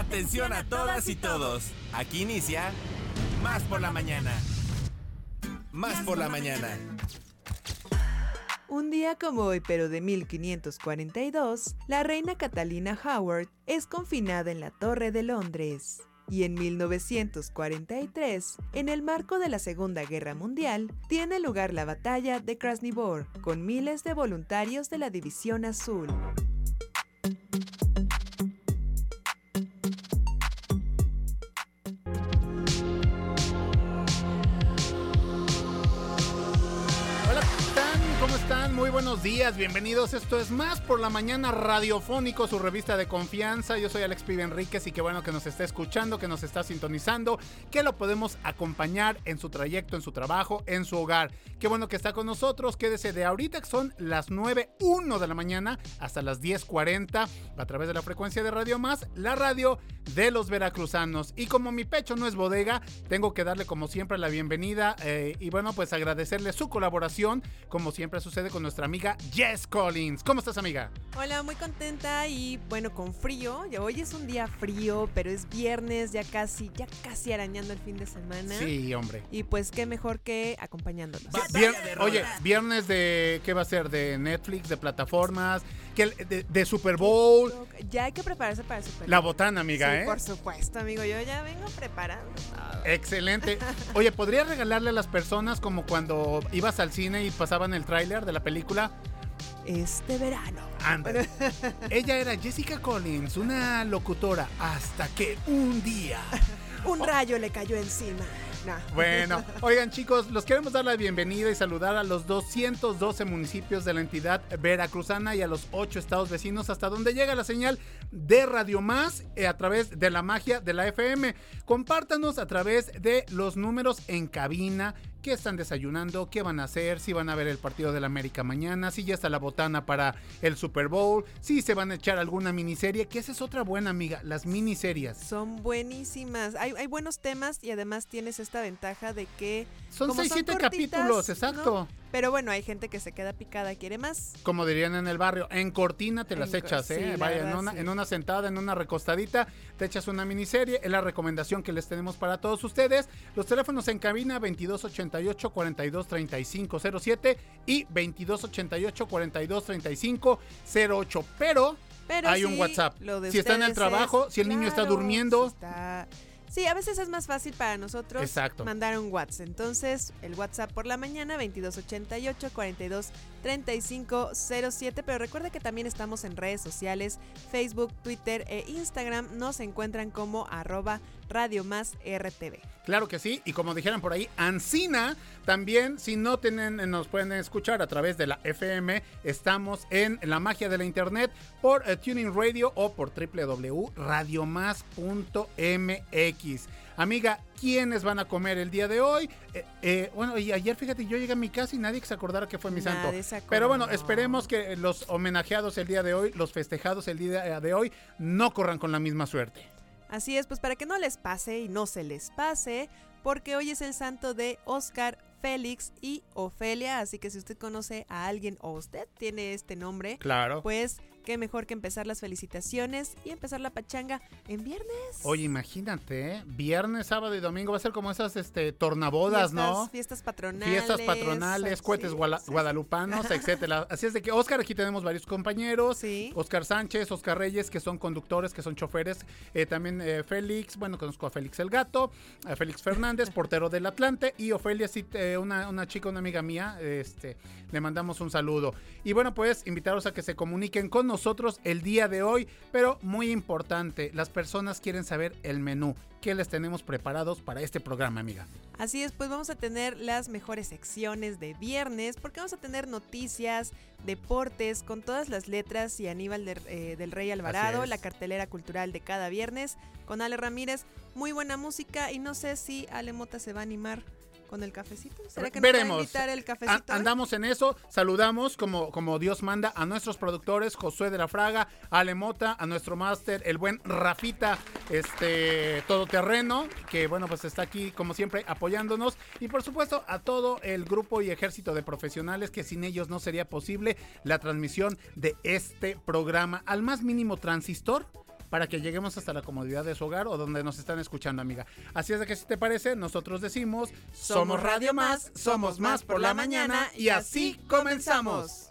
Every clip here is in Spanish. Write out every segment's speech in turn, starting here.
Atención a todas y todos. Aquí inicia Más por la mañana. Más por la mañana. Un día como hoy, pero de 1542, la reina Catalina Howard es confinada en la Torre de Londres. Y en 1943, en el marco de la Segunda Guerra Mundial, tiene lugar la batalla de Krasnivor, con miles de voluntarios de la División Azul. Buenos días, bienvenidos. Esto es Más por la Mañana Radiofónico, su revista de confianza. Yo soy Alex Pibe Enríquez y qué bueno que nos está escuchando, que nos está sintonizando, que lo podemos acompañar en su trayecto, en su trabajo, en su hogar. Qué bueno que está con nosotros. Quédese de ahorita que son las 9.1 de la mañana hasta las 10.40 a través de la frecuencia de Radio Más, la radio de los veracruzanos. Y como mi pecho no es bodega, tengo que darle como siempre la bienvenida eh, y bueno, pues agradecerle su colaboración, como siempre sucede con nuestra amiga Jess Collins. ¿Cómo estás, amiga? Hola, muy contenta y bueno, con frío. Ya hoy es un día frío, pero es viernes, ya casi, ya casi arañando el fin de semana. Sí, hombre. Y pues qué mejor que acompañándonos. oye, viernes de ¿qué va a ser? De Netflix, de plataformas, que de, Super Bowl. Ya hay que prepararse para Super Bowl. La botana, amiga, sí, ¿eh? Por supuesto, amigo. Yo ya vengo preparando. Excelente. Oye, ¿podría regalarle a las personas como cuando ibas al cine y pasaban el tráiler de la película? Este verano. Anda. Ella era Jessica Collins, una locutora, hasta que un día. un rayo le cayó encima. Bueno, oigan chicos, los queremos dar la bienvenida y saludar a los 212 municipios de la entidad veracruzana y a los 8 estados vecinos hasta donde llega la señal de Radio Más eh, a través de la magia de la FM. Compártanos a través de los números en cabina qué están desayunando, qué van a hacer, si van a ver el partido de la América mañana, si ya está la botana para el Super Bowl, si se van a echar alguna miniserie, que esa es otra buena amiga, las miniseries. Son buenísimas, hay, buenos temas y además tienes esta ventaja de que... Son 6, 7 capítulos, exacto. Pero bueno, hay gente que se queda picada, quiere más. Como dirían en el barrio, en cortina te las echas, ¿eh? Vaya, en, una, en una sentada, en una recostadita, te echas una miniserie. Es la recomendación que les tenemos para todos ustedes. Los teléfonos en cabina 2288 423507 y 2288 423508. Pero, Pero hay un WhatsApp. Si está en el trabajo, si el niño está durmiendo. está Sí, a veces es más fácil para nosotros mandar un WhatsApp. Entonces, el WhatsApp por la mañana 2288 42 3507. Pero recuerda que también estamos en redes sociales, Facebook, Twitter e Instagram. Nos encuentran como arroba Radio Más RTV. Claro que sí, y como dijeran por ahí, Ancina, también si no tienen, nos pueden escuchar a través de la FM, estamos en la magia de la internet por eh, Tuning Radio o por www.radiomás.mx. Amiga, ¿quiénes van a comer el día de hoy? Eh, eh, bueno, y ayer fíjate, yo llegué a mi casa y nadie se acordara que fue mi santo. Pero bueno, esperemos que los homenajeados el día de hoy, los festejados el día de hoy, no corran con la misma suerte. Así es, pues para que no les pase y no se les pase, porque hoy es el santo de Oscar Félix y Ofelia, así que si usted conoce a alguien o usted tiene este nombre, claro. pues qué mejor que empezar las felicitaciones y empezar la pachanga en viernes. Oye, imagínate, ¿eh? viernes, sábado y domingo va a ser como esas este tornabodas, ¿no? Fiestas patronales. Fiestas patronales, cohetes guadalupanos, etcétera. Así es de que Oscar, aquí tenemos varios compañeros. Sí. Oscar Sánchez, Oscar Reyes, que son conductores, que son choferes. Eh, también eh, Félix, bueno, conozco a Félix el Gato, a Félix Fernández, portero del Atlante, y Ofelia, sí, una, una chica, una amiga mía, este, le mandamos un saludo. Y bueno, pues invitaros a que se comuniquen con nosotros el día de hoy, pero muy importante, las personas quieren saber el menú. ¿Qué les tenemos preparados para este programa, amiga? Así es, pues vamos a tener las mejores secciones de viernes, porque vamos a tener noticias, deportes, con todas las letras y Aníbal eh, del Rey Alvarado, la cartelera cultural de cada viernes, con Ale Ramírez, muy buena música y no sé si Ale Mota se va a animar con el cafecito. ¿Será que Veremos. va a invitar el cafecito? andamos en eso. Saludamos como, como Dios manda a nuestros productores, Josué de la Fraga, a Alemota, a nuestro máster, el buen Rafita, este todoterreno, que bueno, pues está aquí como siempre apoyándonos. Y por supuesto a todo el grupo y ejército de profesionales que sin ellos no sería posible la transmisión de este programa. Al más mínimo transistor para que lleguemos hasta la comodidad de su hogar o donde nos están escuchando, amiga. Así es de que si te parece, nosotros decimos, somos Radio Más, somos más por la mañana y así comenzamos.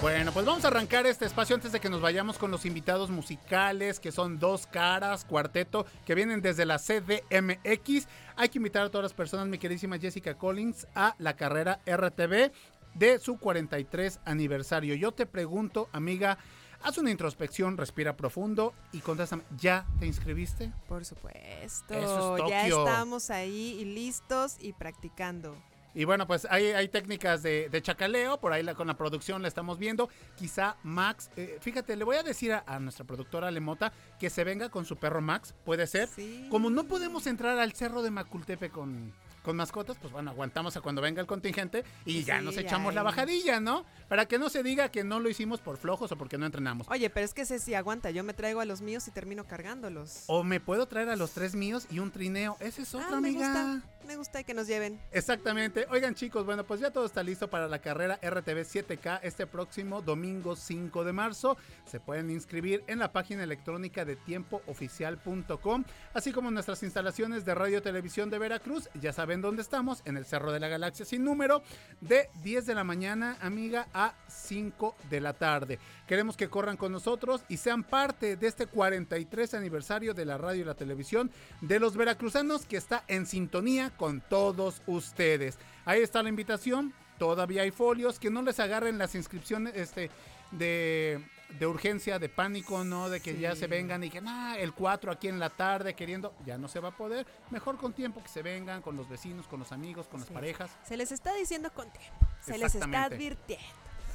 Bueno, pues vamos a arrancar este espacio antes de que nos vayamos con los invitados musicales, que son dos caras, cuarteto, que vienen desde la CDMX. Hay que invitar a todas las personas, mi queridísima Jessica Collins, a la carrera RTV de su 43 aniversario. Yo te pregunto, amiga, haz una introspección, respira profundo y contéstame, ¿ya te inscribiste? Por supuesto. Eso es ya estamos ahí y listos y practicando. Y bueno, pues hay, hay técnicas de, de chacaleo, por ahí la- con la producción la estamos viendo. Quizá Max, eh, fíjate, le voy a decir a, a nuestra productora Lemota que se venga con su perro Max, puede ser. Sí. Como no podemos entrar al cerro de Macultepe con, con mascotas, pues bueno, aguantamos a cuando venga el contingente y ya Sí, nos ya echamos la bajadilla, ¿no? Para que no se diga que no lo hicimos por flojos o porque no entrenamos. Oye, pero es que ese sí aguanta. Yo me traigo a los míos y termino cargándolos. O me puedo traer a los tres míos y un trineo. Esa es ah, me amiga. gusta. Me gusta que nos lleven. Exactamente. Oigan chicos, bueno, pues ya todo está listo para la carrera RTV 7K este próximo domingo 5 de marzo. Se pueden inscribir en la página electrónica de tiempooficial.com, así como en nuestras instalaciones de radio televisión de Veracruz. Ya saben dónde estamos, en el Cerro de la Galaxia sin número, de 10 de la mañana, amiga, a 5 de la tarde. Queremos que corran con nosotros y sean parte de este 43 aniversario de la radio y la televisión de los veracruzanos que está en sintonía con todos ustedes. Ahí está la invitación. Todavía hay folios que no les agarren las inscripciones este de, de urgencia, de pánico, ¿no? De que ya se vengan y que nah, el 4 aquí en la tarde queriendo, ya no se va a poder. Mejor con tiempo que se vengan con los vecinos, con los amigos, con las parejas. Se les está diciendo con tiempo. Se les está advirtiendo.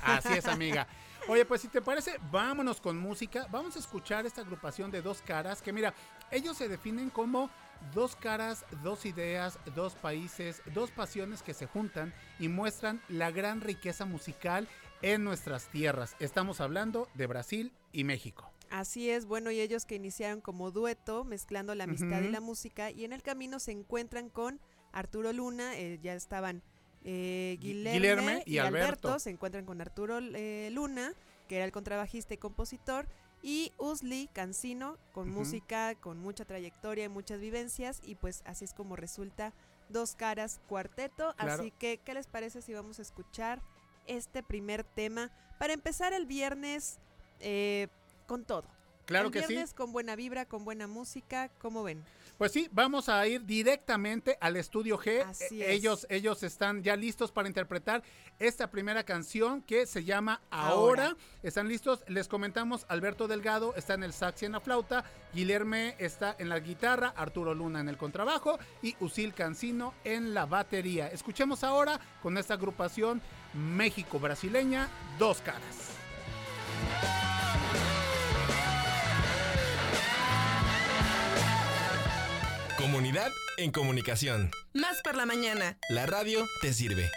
Así es, amiga. Oye, pues si te parece, vámonos con música. Vamos a escuchar esta agrupación de dos caras que mira, ellos se definen como dos caras, dos ideas, dos países, dos pasiones que se juntan y muestran la gran riqueza musical en nuestras tierras. Estamos hablando de Brasil y México. Así es, bueno, y ellos que iniciaron como dueto, mezclando la amistad y la música, y en el camino se encuentran con Arturo Luna, eh, ya estaban eh, Gui- Guilherme, Guilherme y y, Alberto. Alberto. se encuentran con Arturo eh, Luna, que era el contrabajista y compositor, y Usli Cancino, con música, con mucha trayectoria y muchas vivencias, y pues así es como resulta Dos Caras Cuarteto, Claro. así que, ¿qué les parece si vamos a escuchar este primer tema para empezar el viernes eh, con todo? Claro el que sí. viernes con buena vibra, con buena música, ¿cómo ven? Pues sí, vamos a ir directamente al estudio G. Así Eh, es. Ellos, ellos están ya listos para interpretar esta primera canción que se llama Ahora. Ahora. Están listos. Les comentamos, Alberto Delgado está en el sax y en la flauta, Guilherme está en la guitarra, Arturo Luna en el contrabajo y Usil Cancino en la batería. Escuchemos ahora con esta agrupación México brasileña, Dos Caras. Comunidad en comunicación. Más por la mañana. La radio te sirve.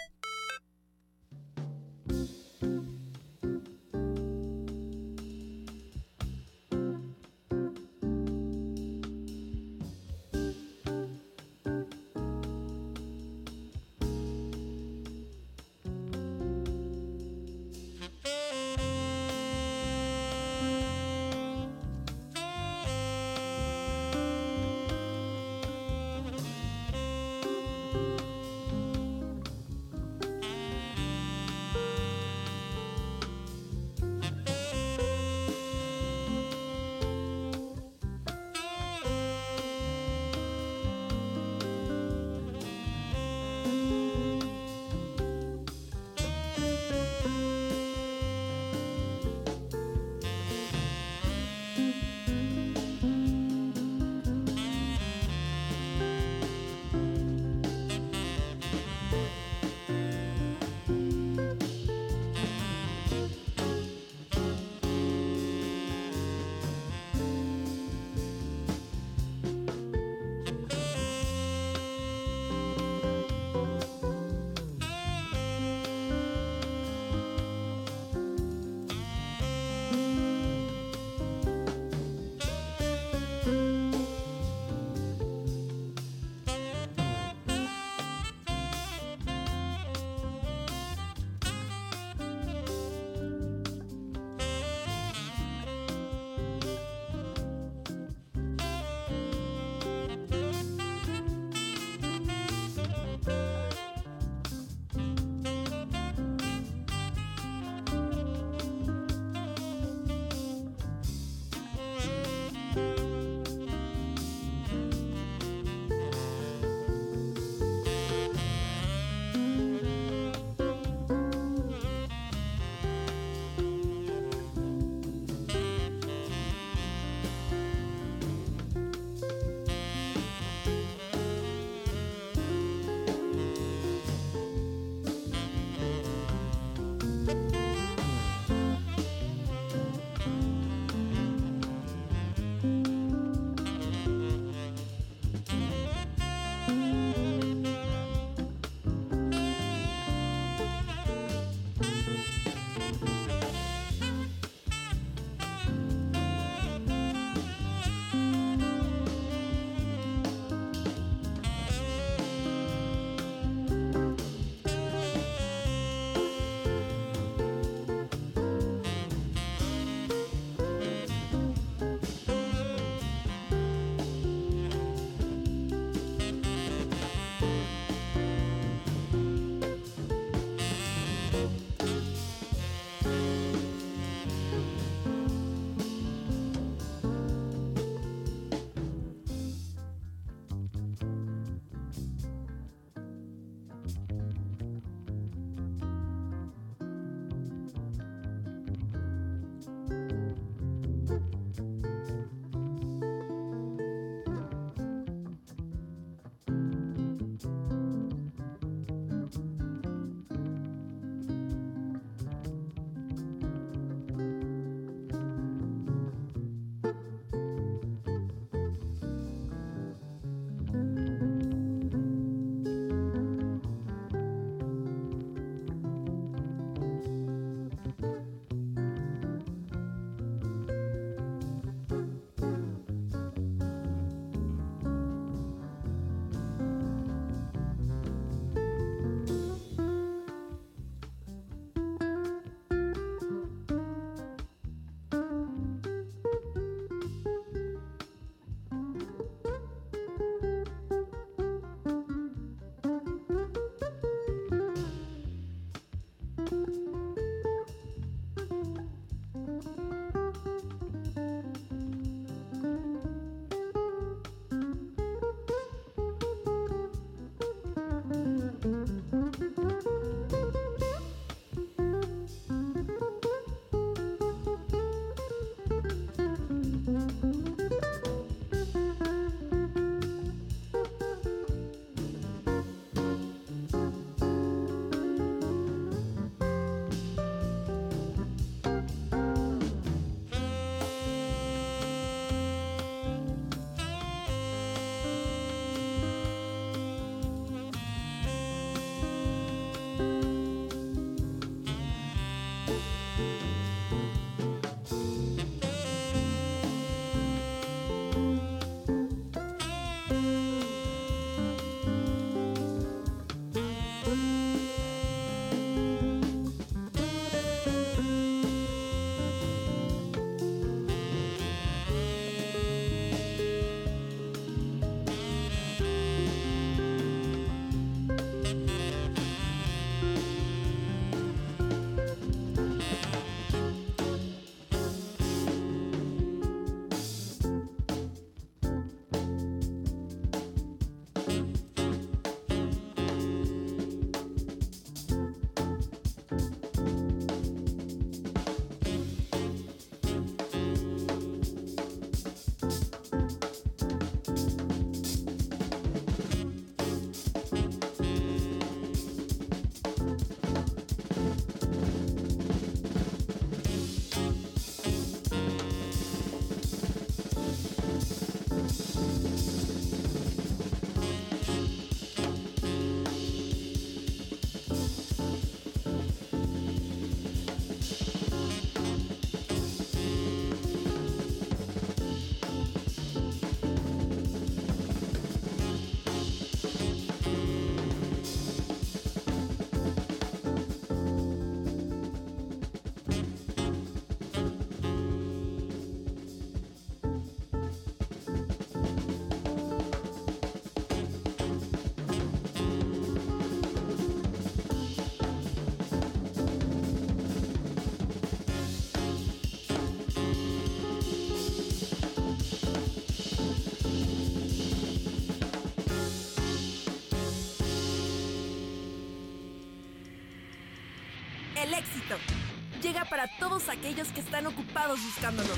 Aquellos que están ocupados buscándolo.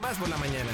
Más por la mañana.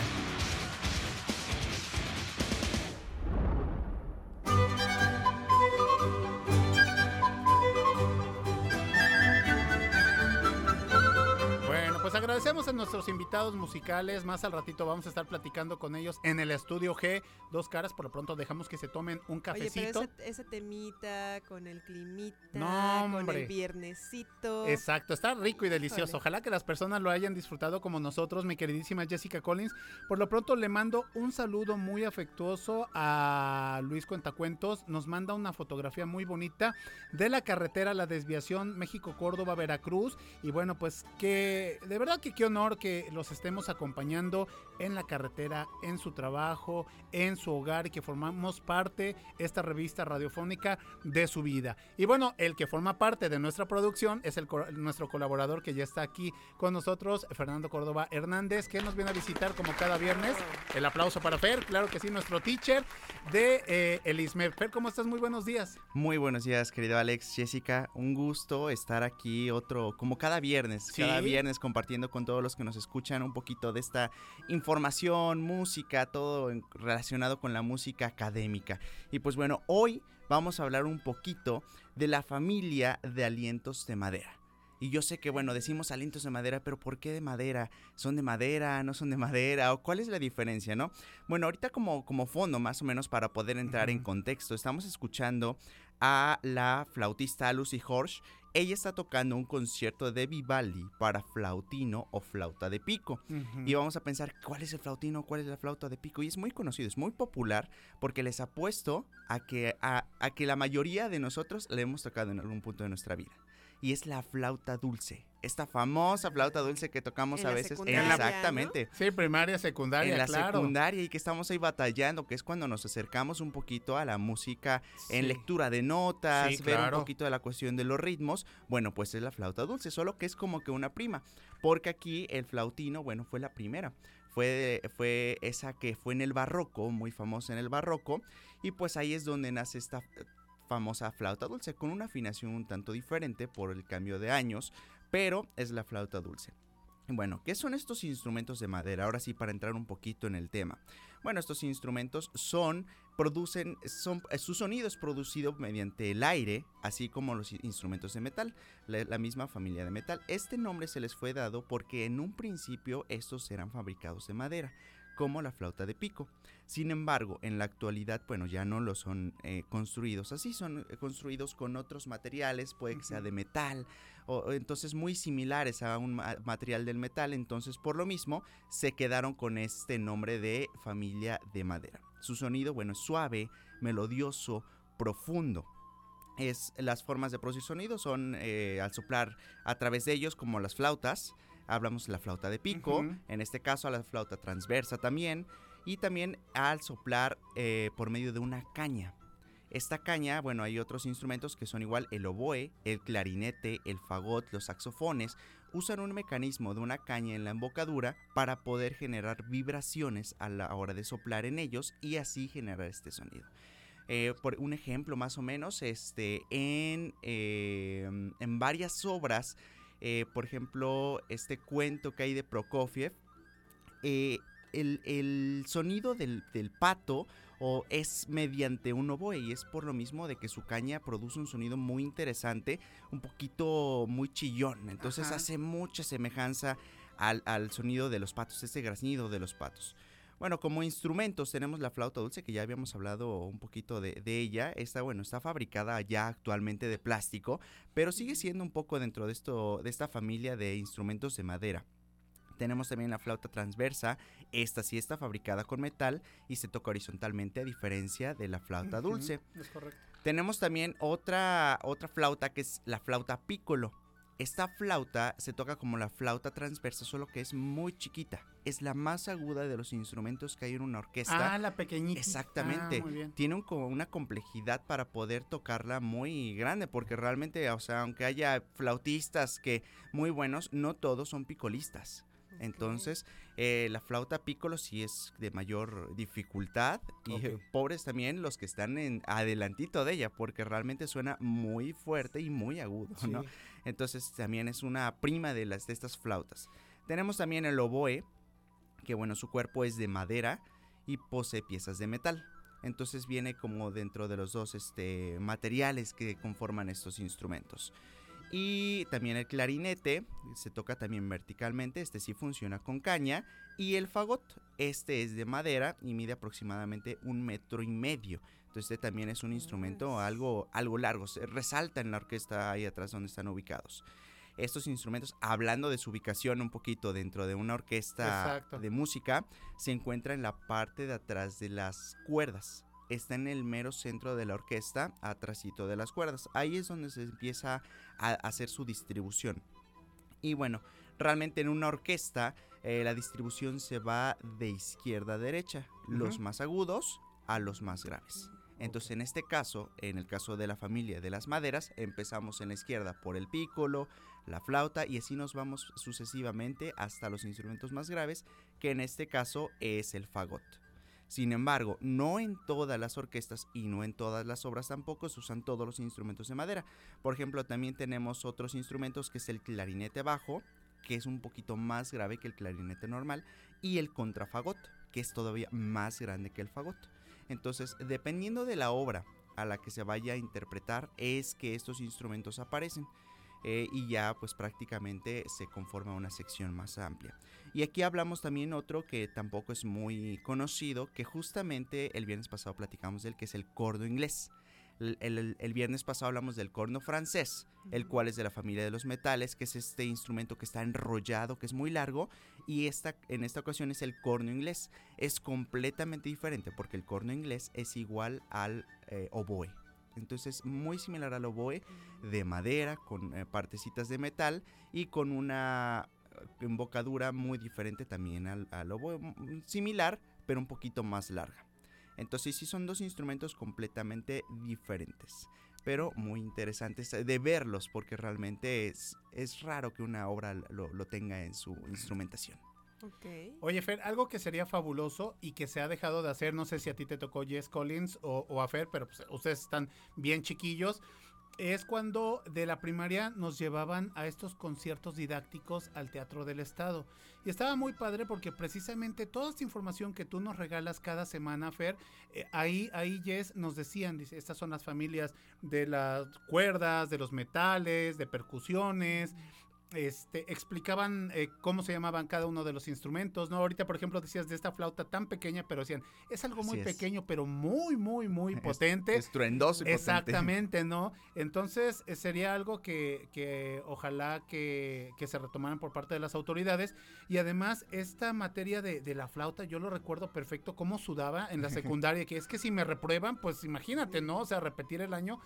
Invitados musicales. Más al ratito vamos a estar platicando con ellos en el estudio G. Dos caras, por lo pronto dejamos que se tomen un Oye, cafecito. pero ese, ese temita con el climita, No, con el viernesito. Exacto, está rico y delicioso. Ojalá que las personas lo hayan disfrutado como nosotros, mi queridísima Jessica Collins. Por lo pronto le mando un saludo muy afectuoso a Luis Cuentacuentos. Nos manda una fotografía muy bonita de la carretera, la desviación México-Córdoba-Veracruz. Y bueno, pues que de verdad que qué honor que los estemos acompañando en la carretera, en su trabajo, en su hogar y que formamos parte esta revista radiofónica de su vida. Y bueno, el que forma parte de nuestra producción es el, nuestro colaborador que ya está aquí con nosotros, Fernando Córdoba Hernández, que nos viene a visitar como cada viernes. El aplauso para Fer, claro que sí, nuestro teacher de eh, el. Fer, ¿cómo estás? Muy buenos días. Muy buenos días, querido Alex, Jessica. Un gusto estar aquí otro, como cada viernes, Sí. cada viernes compartiendo con todos los que nos escuchan un poquito de esta información, música, todo relacionado con la música académica. Y pues bueno, hoy vamos a hablar un poquito de la familia de alientos de madera. Y yo sé que, bueno, decimos alientos de madera, pero ¿por qué de madera? ¿Son de madera? ¿No son de madera? ¿O cuál es la diferencia, no? Bueno, ahorita como, como fondo, más o menos, para poder entrar en contexto, estamos escuchando a la flautista Lucy Horsch. Ella está tocando un concierto de Vivaldi para flautino o flauta de pico. Y vamos a pensar, ¿cuál es el flautino? ¿Cuál es la flauta de pico? Y es muy conocido, es muy popular porque les apuesto a que, a, a que la mayoría de nosotros le hemos tocado en algún punto de nuestra vida. Y es la flauta dulce. Esta famosa flauta dulce que tocamos En a la veces. secundaria, Exactamente Sí, primaria, secundaria, en la claro. secundaria y que estamos ahí batallando, que es cuando nos acercamos un poquito a la música en lectura de notas, Sí, ver claro. un poquito de la cuestión de los ritmos. Bueno, pues es la flauta dulce, solo que es como que una prima, porque aquí el flautino, bueno, fue la primera. Fue, fue esa que fue en el barroco, muy famosa en el barroco, y pues ahí es donde nace esta famosa flauta dulce, con una afinación un tanto diferente por el cambio de años, pero es la flauta dulce. Bueno, ¿qué son estos instrumentos de madera? Ahora sí, para entrar un poquito en el tema. Bueno, estos instrumentos son, producen, son, eh, su sonido es producido mediante el aire, así como los instrumentos de metal, la, la misma familia de metal. Este nombre se les fue dado porque en un principio estos eran fabricados de madera, como la flauta de pico. Sin embargo, en la actualidad, bueno, ya no lo son eh, construidos así, son eh, construidos con otros materiales, puede que sea de metal, o, o entonces muy similares a un ma- material del metal, entonces por lo mismo se quedaron con este nombre de familia de madera. Su sonido, bueno, es suave, melodioso, profundo. Es, las formas de producir sonido son eh, al soplar a través de ellos como las flautas, hablamos de la flauta de pico, en este caso a la flauta transversa también, y también al soplar eh, por medio de una caña. Esta caña, bueno, hay otros instrumentos que son igual el oboe, el clarinete, el fagot, los saxofones, usan un mecanismo de una caña en la embocadura para poder generar vibraciones a la hora de soplar en ellos y así generar este sonido. Eh, por un ejemplo más o menos, este, en, eh, en varias obras, eh, por ejemplo, este cuento que hay de Prokofiev, eh, el, el sonido del, del pato o es mediante un oboe y es por lo mismo de que su caña produce un sonido muy interesante, un poquito muy chillón, entonces Ajá. hace mucha semejanza al, al sonido de los patos, este graznido de los patos. Bueno, como instrumentos tenemos la flauta dulce, que ya habíamos hablado un poquito de, de ella. Esta, bueno, está fabricada ya actualmente de plástico, pero sigue siendo un poco dentro de, esto, de esta familia de instrumentos de madera. Tenemos también la flauta transversa. Esta sí está fabricada con metal y se toca horizontalmente a diferencia de la flauta dulce. Es correcto. Tenemos también otra, otra flauta que es la flauta piccolo. Esta flauta se toca como la flauta transversa, solo que es muy chiquita. Es la más aguda de los instrumentos que hay en una orquesta. Ah, la pequeñita. Exactamente. Ah, muy bien. Tiene un- como una complejidad para poder tocarla muy grande, porque realmente, o sea, aunque haya flautistas que muy buenos, no todos son picolistas. Entonces, eh, la flauta piccolo sí es de mayor dificultad y eh, pobres también los que están en adelantito de ella porque realmente suena muy fuerte y muy agudo, ¿no? Entonces también es una prima de las de estas flautas. Tenemos también el oboe, que bueno, su cuerpo es de madera y posee piezas de metal. Entonces viene como dentro de los dos este, materiales que conforman estos instrumentos. Y también el clarinete, se toca también verticalmente, este sí funciona con caña. Y el fagot, este es de madera y mide aproximadamente un metro y medio. Entonces este también es un instrumento algo, algo largo, se resalta en la orquesta ahí atrás donde están ubicados. Estos instrumentos, hablando de su ubicación un poquito dentro de una orquesta Exacto. de música, se encuentra en la parte de atrás de las cuerdas. Está en el mero centro de la orquesta, atrásito de las cuerdas. Ahí es donde se empieza a hacer su distribución. Y bueno, realmente en una orquesta eh, la distribución se va de izquierda a derecha, los más agudos a los más graves. Entonces, en este caso, en el caso de la familia de las maderas, empezamos en la izquierda por el pícolo, la flauta y así nos vamos sucesivamente hasta los instrumentos más graves, que en este caso es el fagot. Sin embargo, no en todas las orquestas y no en todas las obras tampoco se usan todos los instrumentos de madera. Por ejemplo, también tenemos otros instrumentos que es el clarinete bajo, que es un poquito más grave que el clarinete normal, y el contrafagot, que es todavía más grande que el fagot. Entonces, dependiendo de la obra a la que se vaya a interpretar, es que estos instrumentos aparecen. Eh, y ya pues prácticamente se conforma una sección más amplia. Y aquí hablamos también otro que tampoco es muy conocido, que justamente el viernes pasado platicamos del que es el corno inglés. El, el- el viernes pasado hablamos del corno francés, el cual es de la familia de los metales, que es este instrumento que está enrollado, que es muy largo, y esta, en esta ocasión es el corno inglés. Es completamente diferente porque el corno inglés es igual al eh, oboe. Entonces, muy similar al oboe, de madera, con eh, partecitas de metal y con una eh, embocadura muy diferente también al, al oboe, mm, similar, pero un poquito más larga. Entonces, sí son dos instrumentos completamente diferentes, pero muy interesantes de verlos, porque realmente es, es raro que una obra lo, lo tenga en su instrumentación. Ok. Oye, Fer, algo que sería fabuloso y que se ha dejado de hacer, no sé si a ti te tocó Jess Collins o, o a Fer, pero pues, ustedes están bien chiquillos, es cuando de la primaria nos llevaban a estos conciertos didácticos al Teatro del Estado. Y estaba muy padre porque precisamente toda esta información que tú nos regalas cada semana, Fer, eh, ahí, ahí Jess nos decían, dice, estas son las familias de las cuerdas, de los metales, de percusiones, este, explicaban eh, cómo se llamaban cada uno de los instrumentos, ¿no? Ahorita, por ejemplo, decías de esta flauta tan pequeña, pero decían, es algo muy es. pequeño, pero muy, muy, muy potente. Estruendoso y potente. Exactamente, ¿no? Entonces eh, sería algo que, que ojalá que, que se retomaran por parte de las autoridades. Y además, esta materia de, de la flauta, yo lo recuerdo perfecto, cómo sudaba en la secundaria, que es que si me reprueban, pues imagínate, ¿no? O sea, repetir el año.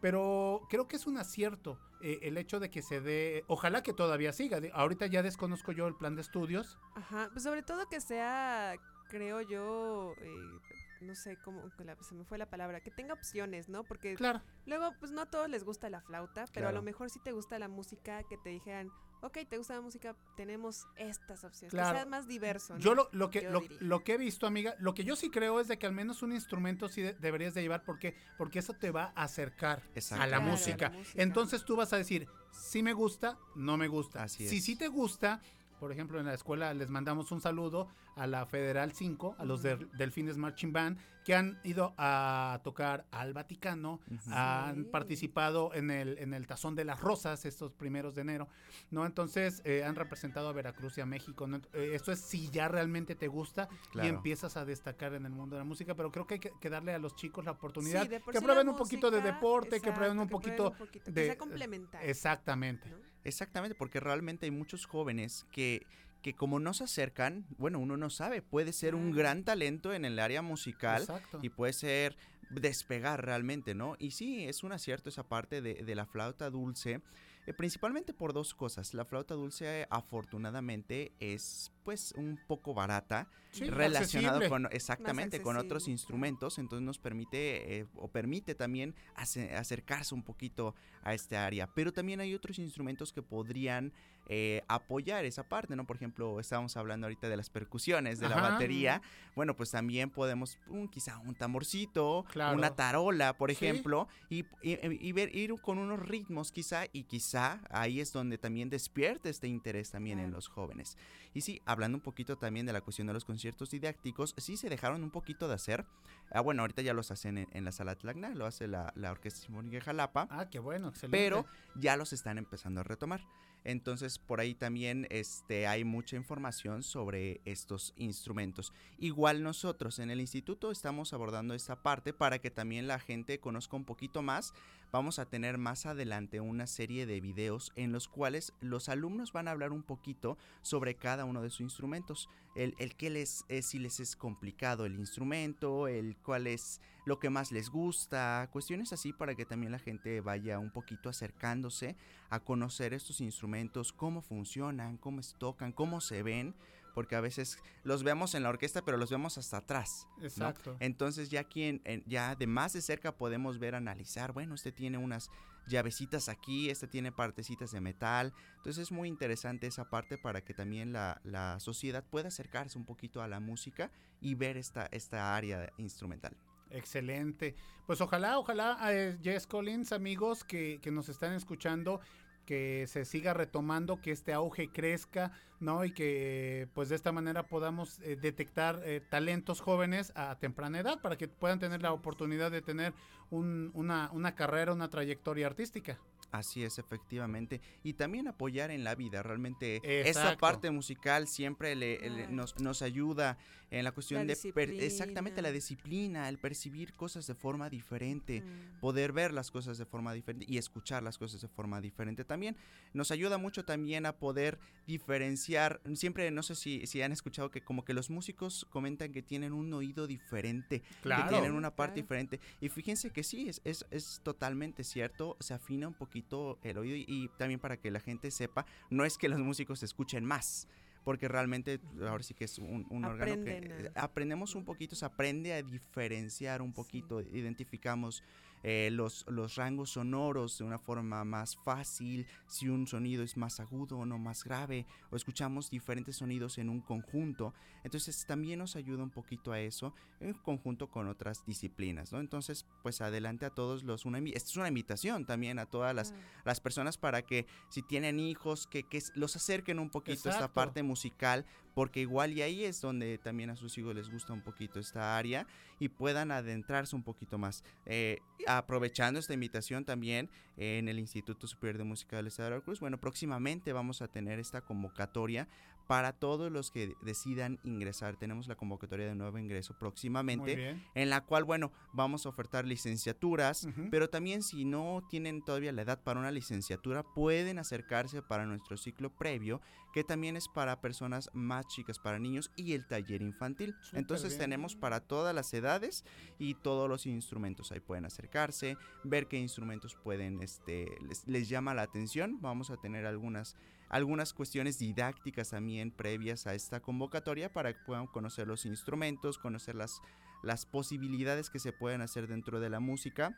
Pero creo que es un acierto eh, el hecho de que se dé, ojalá que todavía siga. Ahorita ya desconozco yo el plan de estudios. Ajá, pues sobre todo que sea, creo yo, eh, no sé cómo, se me fue la palabra, que tenga opciones, ¿no? Porque Claro. luego, pues no a todos les gusta la flauta, pero a lo mejor si te gusta la música, que te dijeran, ok, te gusta la música, tenemos estas opciones, Claro. que sea más diverso, ¿no? Yo lo, lo que Yo lo, lo que he visto, amiga, lo que yo sí creo es de que al menos un instrumento sí de- deberías de llevar porque porque eso te va a acercar Exacto. a la Claro, música. a la música. Entonces tú vas a decir, si me gusta, no me gusta. Así si es. sí te gusta, por ejemplo, en la escuela les mandamos un saludo a la Federal 5, a los del Delfines Marching Band, que han ido a tocar al Vaticano, han participado en el, en el Tazón de las Rosas estos primeros de enero, ¿no? Entonces eh, han representado a Veracruz y a México, ¿no? Eh, esto es si ya realmente te gusta y empiezas a destacar en el mundo de la música, pero creo que hay que, que darle a los chicos la oportunidad Sí, de que prueben un poquito de deporte, que prueben un poquito que de- sea complementario. Exactamente. ¿no? Exactamente, porque realmente hay muchos jóvenes que, que como no se acercan, bueno, uno no sabe, puede ser un gran talento en el área musical Exacto. y puede ser despegar realmente, ¿no? Y sí, es un acierto esa parte de, de la flauta dulce, eh, principalmente por dos cosas. La flauta dulce, eh, afortunadamente, es pues un poco barata, Sí, relacionado accesible. con exactamente con otros instrumentos, entonces nos permite eh, o permite también ace- acercarse un poquito a esta área. Pero también hay otros instrumentos que podrían eh, apoyar esa parte, ¿no? Por ejemplo, estábamos hablando ahorita de las percusiones, de la batería. Bueno, pues también podemos, quizá un tamborcito, Claro. una tarola, por Sí. ejemplo, y, y- y ver, ir con unos ritmos quizá, y quizá ahí es donde también despierta este interés también en los jóvenes. Y sí, hablando un poquito también de la cuestión de los conciertos didácticos, sí se dejaron un poquito de hacer. Ah, bueno, ahorita ya los hacen en, en la sala Tlacna, lo hace la, la Orquesta Sinfónica de Jalapa Ah, qué bueno, excelente. pero ya los están empezando a retomar. Entonces, por ahí también este, hay mucha información sobre estos instrumentos. Igual nosotros en el instituto estamos abordando esta parte para que también la gente conozca un poquito más. Vamos a tener más adelante una serie de videos en los cuales los alumnos van a hablar un poquito sobre cada uno de sus instrumentos. El, el que les, eh, si les es complicado el instrumento, el cuál es lo que más les gusta, cuestiones así para que también la gente vaya un poquito acercándose a conocer estos instrumentos, cómo funcionan, cómo se tocan, cómo se ven, porque a veces los vemos en la orquesta, pero los vemos hasta atrás. ¿no? Exacto. Entonces ya aquí en- en- ya de más de cerca podemos ver, analizar, bueno, este tiene unas llavecitas aquí, este tiene partecitas de metal. Entonces es muy interesante esa parte para que también la, la sociedad pueda acercarse un poquito a la música y ver esta, esta área instrumental. Excelente. Pues ojalá, ojalá, eh, Jess Collins, amigos que, que nos están escuchando, que se siga retomando, que este auge crezca, ¿no? Y que pues de esta manera podamos eh, detectar eh, talentos jóvenes a temprana edad para que puedan tener la oportunidad de tener un- una, una carrera, una trayectoria artística. Así es, efectivamente. Y también apoyar en la vida. Realmente esa parte musical siempre le, le- nos, nos ayuda en la cuestión La de... per- exactamente, la disciplina. disciplina, el percibir cosas de forma diferente. Mm. poder ver las cosas de forma diferente y escuchar las cosas de forma diferente también. Nos ayuda mucho también a poder diferenciar. Siempre, no sé si, si han escuchado que como que los músicos comentan que tienen un oído diferente, Claro. que tienen una parte Claro. diferente. Y fíjense que sí, es, es, es totalmente cierto, se afina un poquito el oído y, y también para que la gente sepa, no es que los músicos escuchen más. Porque realmente ahora sí que es un, un órgano que eh, aprendemos un poquito, se aprende a diferenciar un Sí. poquito, identificamos eh, los, los rangos sonoros de una forma más fácil, si un sonido es más agudo o no más grave, o escuchamos diferentes sonidos en un conjunto. Entonces también nos ayuda un poquito a eso en conjunto con otras disciplinas, ¿no? Entonces, pues adelante a todos los, una, esta es una invitación también a todas las, las personas para que si tienen hijos, que, que los acerquen un poquito a esta parte musical, porque igual y ahí es donde también a sus hijos les gusta un poquito esta área y puedan adentrarse un poquito más. Eh, aprovechando esta invitación también eh, en el Instituto Superior de Música del Estado de Veracruz, bueno, próximamente vamos a tener esta convocatoria para todos los que decidan ingresar. Tenemos la convocatoria de nuevo ingreso próximamente en la cual, bueno, vamos a ofertar licenciaturas, pero también si no tienen todavía la edad para una licenciatura, pueden acercarse para nuestro ciclo previo, que también es para personas más chicas, para niños, y el taller infantil. Súper Entonces bien. tenemos para todas las edades y todos los instrumentos. Ahí pueden acercarse, ver qué instrumentos pueden, este, les, les llama la atención. Vamos a tener algunas algunas cuestiones didácticas también previas a esta convocatoria para que puedan conocer los instrumentos, conocer las, las posibilidades que se pueden hacer dentro de la música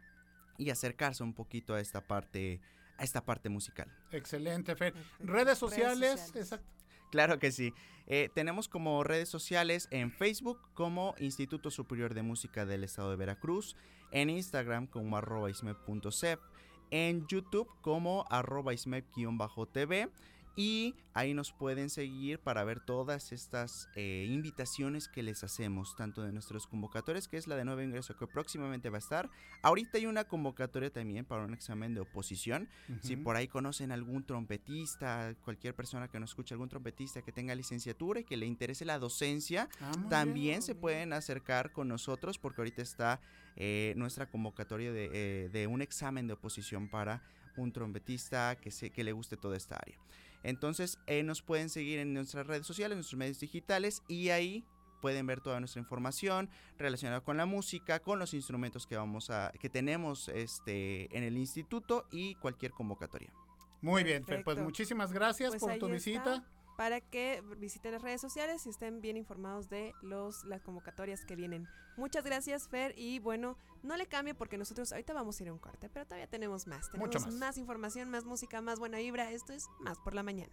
y acercarse un poquito a esta parte a esta parte musical. Excelente, Fer. Redes sociales, sociales. exacto. Claro que sí. Eh, tenemos como redes sociales en Facebook como Instituto Superior de Música del Estado de Veracruz, en Instagram como arroba ismep.cep, en YouTube como arroba ismep-tv y ahí nos pueden seguir para ver todas estas eh, invitaciones que les hacemos, tanto de nuestros convocatorios, que es la de nuevo ingreso que próximamente va a estar. Ahorita hay una convocatoria también para un examen de oposición. Si por ahí conocen algún trompetista, cualquier persona que no escuche algún trompetista que tenga licenciatura y que le interese la docencia, Ah, también bien. se pueden acercar con nosotros porque ahorita está eh, nuestra convocatoria de, eh, de un examen de oposición para un trompetista que, se, que le guste toda esta área. Entonces eh, nos pueden seguir en nuestras redes sociales, en nuestros medios digitales y ahí pueden ver toda nuestra información relacionada con la música, con los instrumentos que vamos a que tenemos este en el instituto y cualquier convocatoria. Muy bien, Fer. Pues muchísimas gracias Pues por tu está, visita. Para que visiten las redes sociales y estén bien informados de los, las convocatorias que vienen. Muchas gracias, Fer. Y bueno, no le cambie porque nosotros ahorita vamos a ir a un corte, pero todavía tenemos más. Tenemos Mucho más. más información, más música, más buena vibra. Esto es más por la mañana.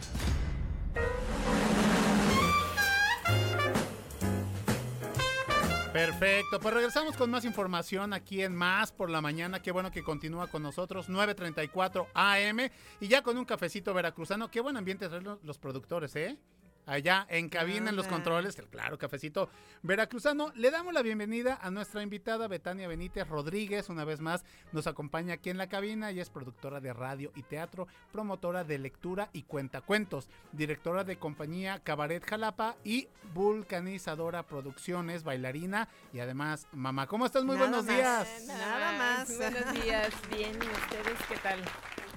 Perfecto, pues regresamos con más información aquí en Más por la mañana. Qué bueno que continúa con nosotros, 9.34 AM. Y ya con un cafecito veracruzano. Qué buen ambiente traen los, los productores, ¿eh? Allá en cabina, en los controles, el claro, cafecito veracruzano. Le damos la bienvenida a nuestra invitada Betania Benítez Rodríguez. Una vez más nos acompaña aquí en la cabina. Ella es productora de radio y teatro, promotora de lectura y cuentacuentos, directora de compañía Cabaret Jalapa y vulcanizadora producciones, bailarina y además mamá. ¿Cómo estás? Muy Nada buenos más. días. Nada más. Buenos días, bien, ¿y ustedes qué tal?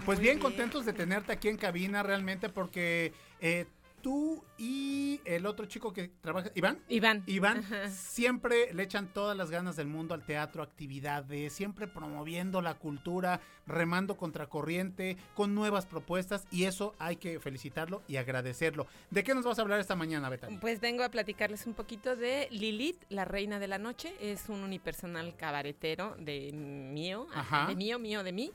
Pues bien, bien. contentos de tenerte aquí en cabina realmente porque eh, tú y el otro chico que trabaja, Iván. Iván. Iván Ajá. siempre le echan todas las ganas del mundo al teatro, actividades, siempre promoviendo la cultura, remando contracorriente, con nuevas propuestas y eso hay que felicitarlo y agradecerlo. ¿De qué nos vas a hablar esta mañana, Betania? Pues vengo a platicarles un poquito de Lilith, la reina de la noche. Es un unipersonal cabaretero de mío, Ajá. de mío, mío, de mí.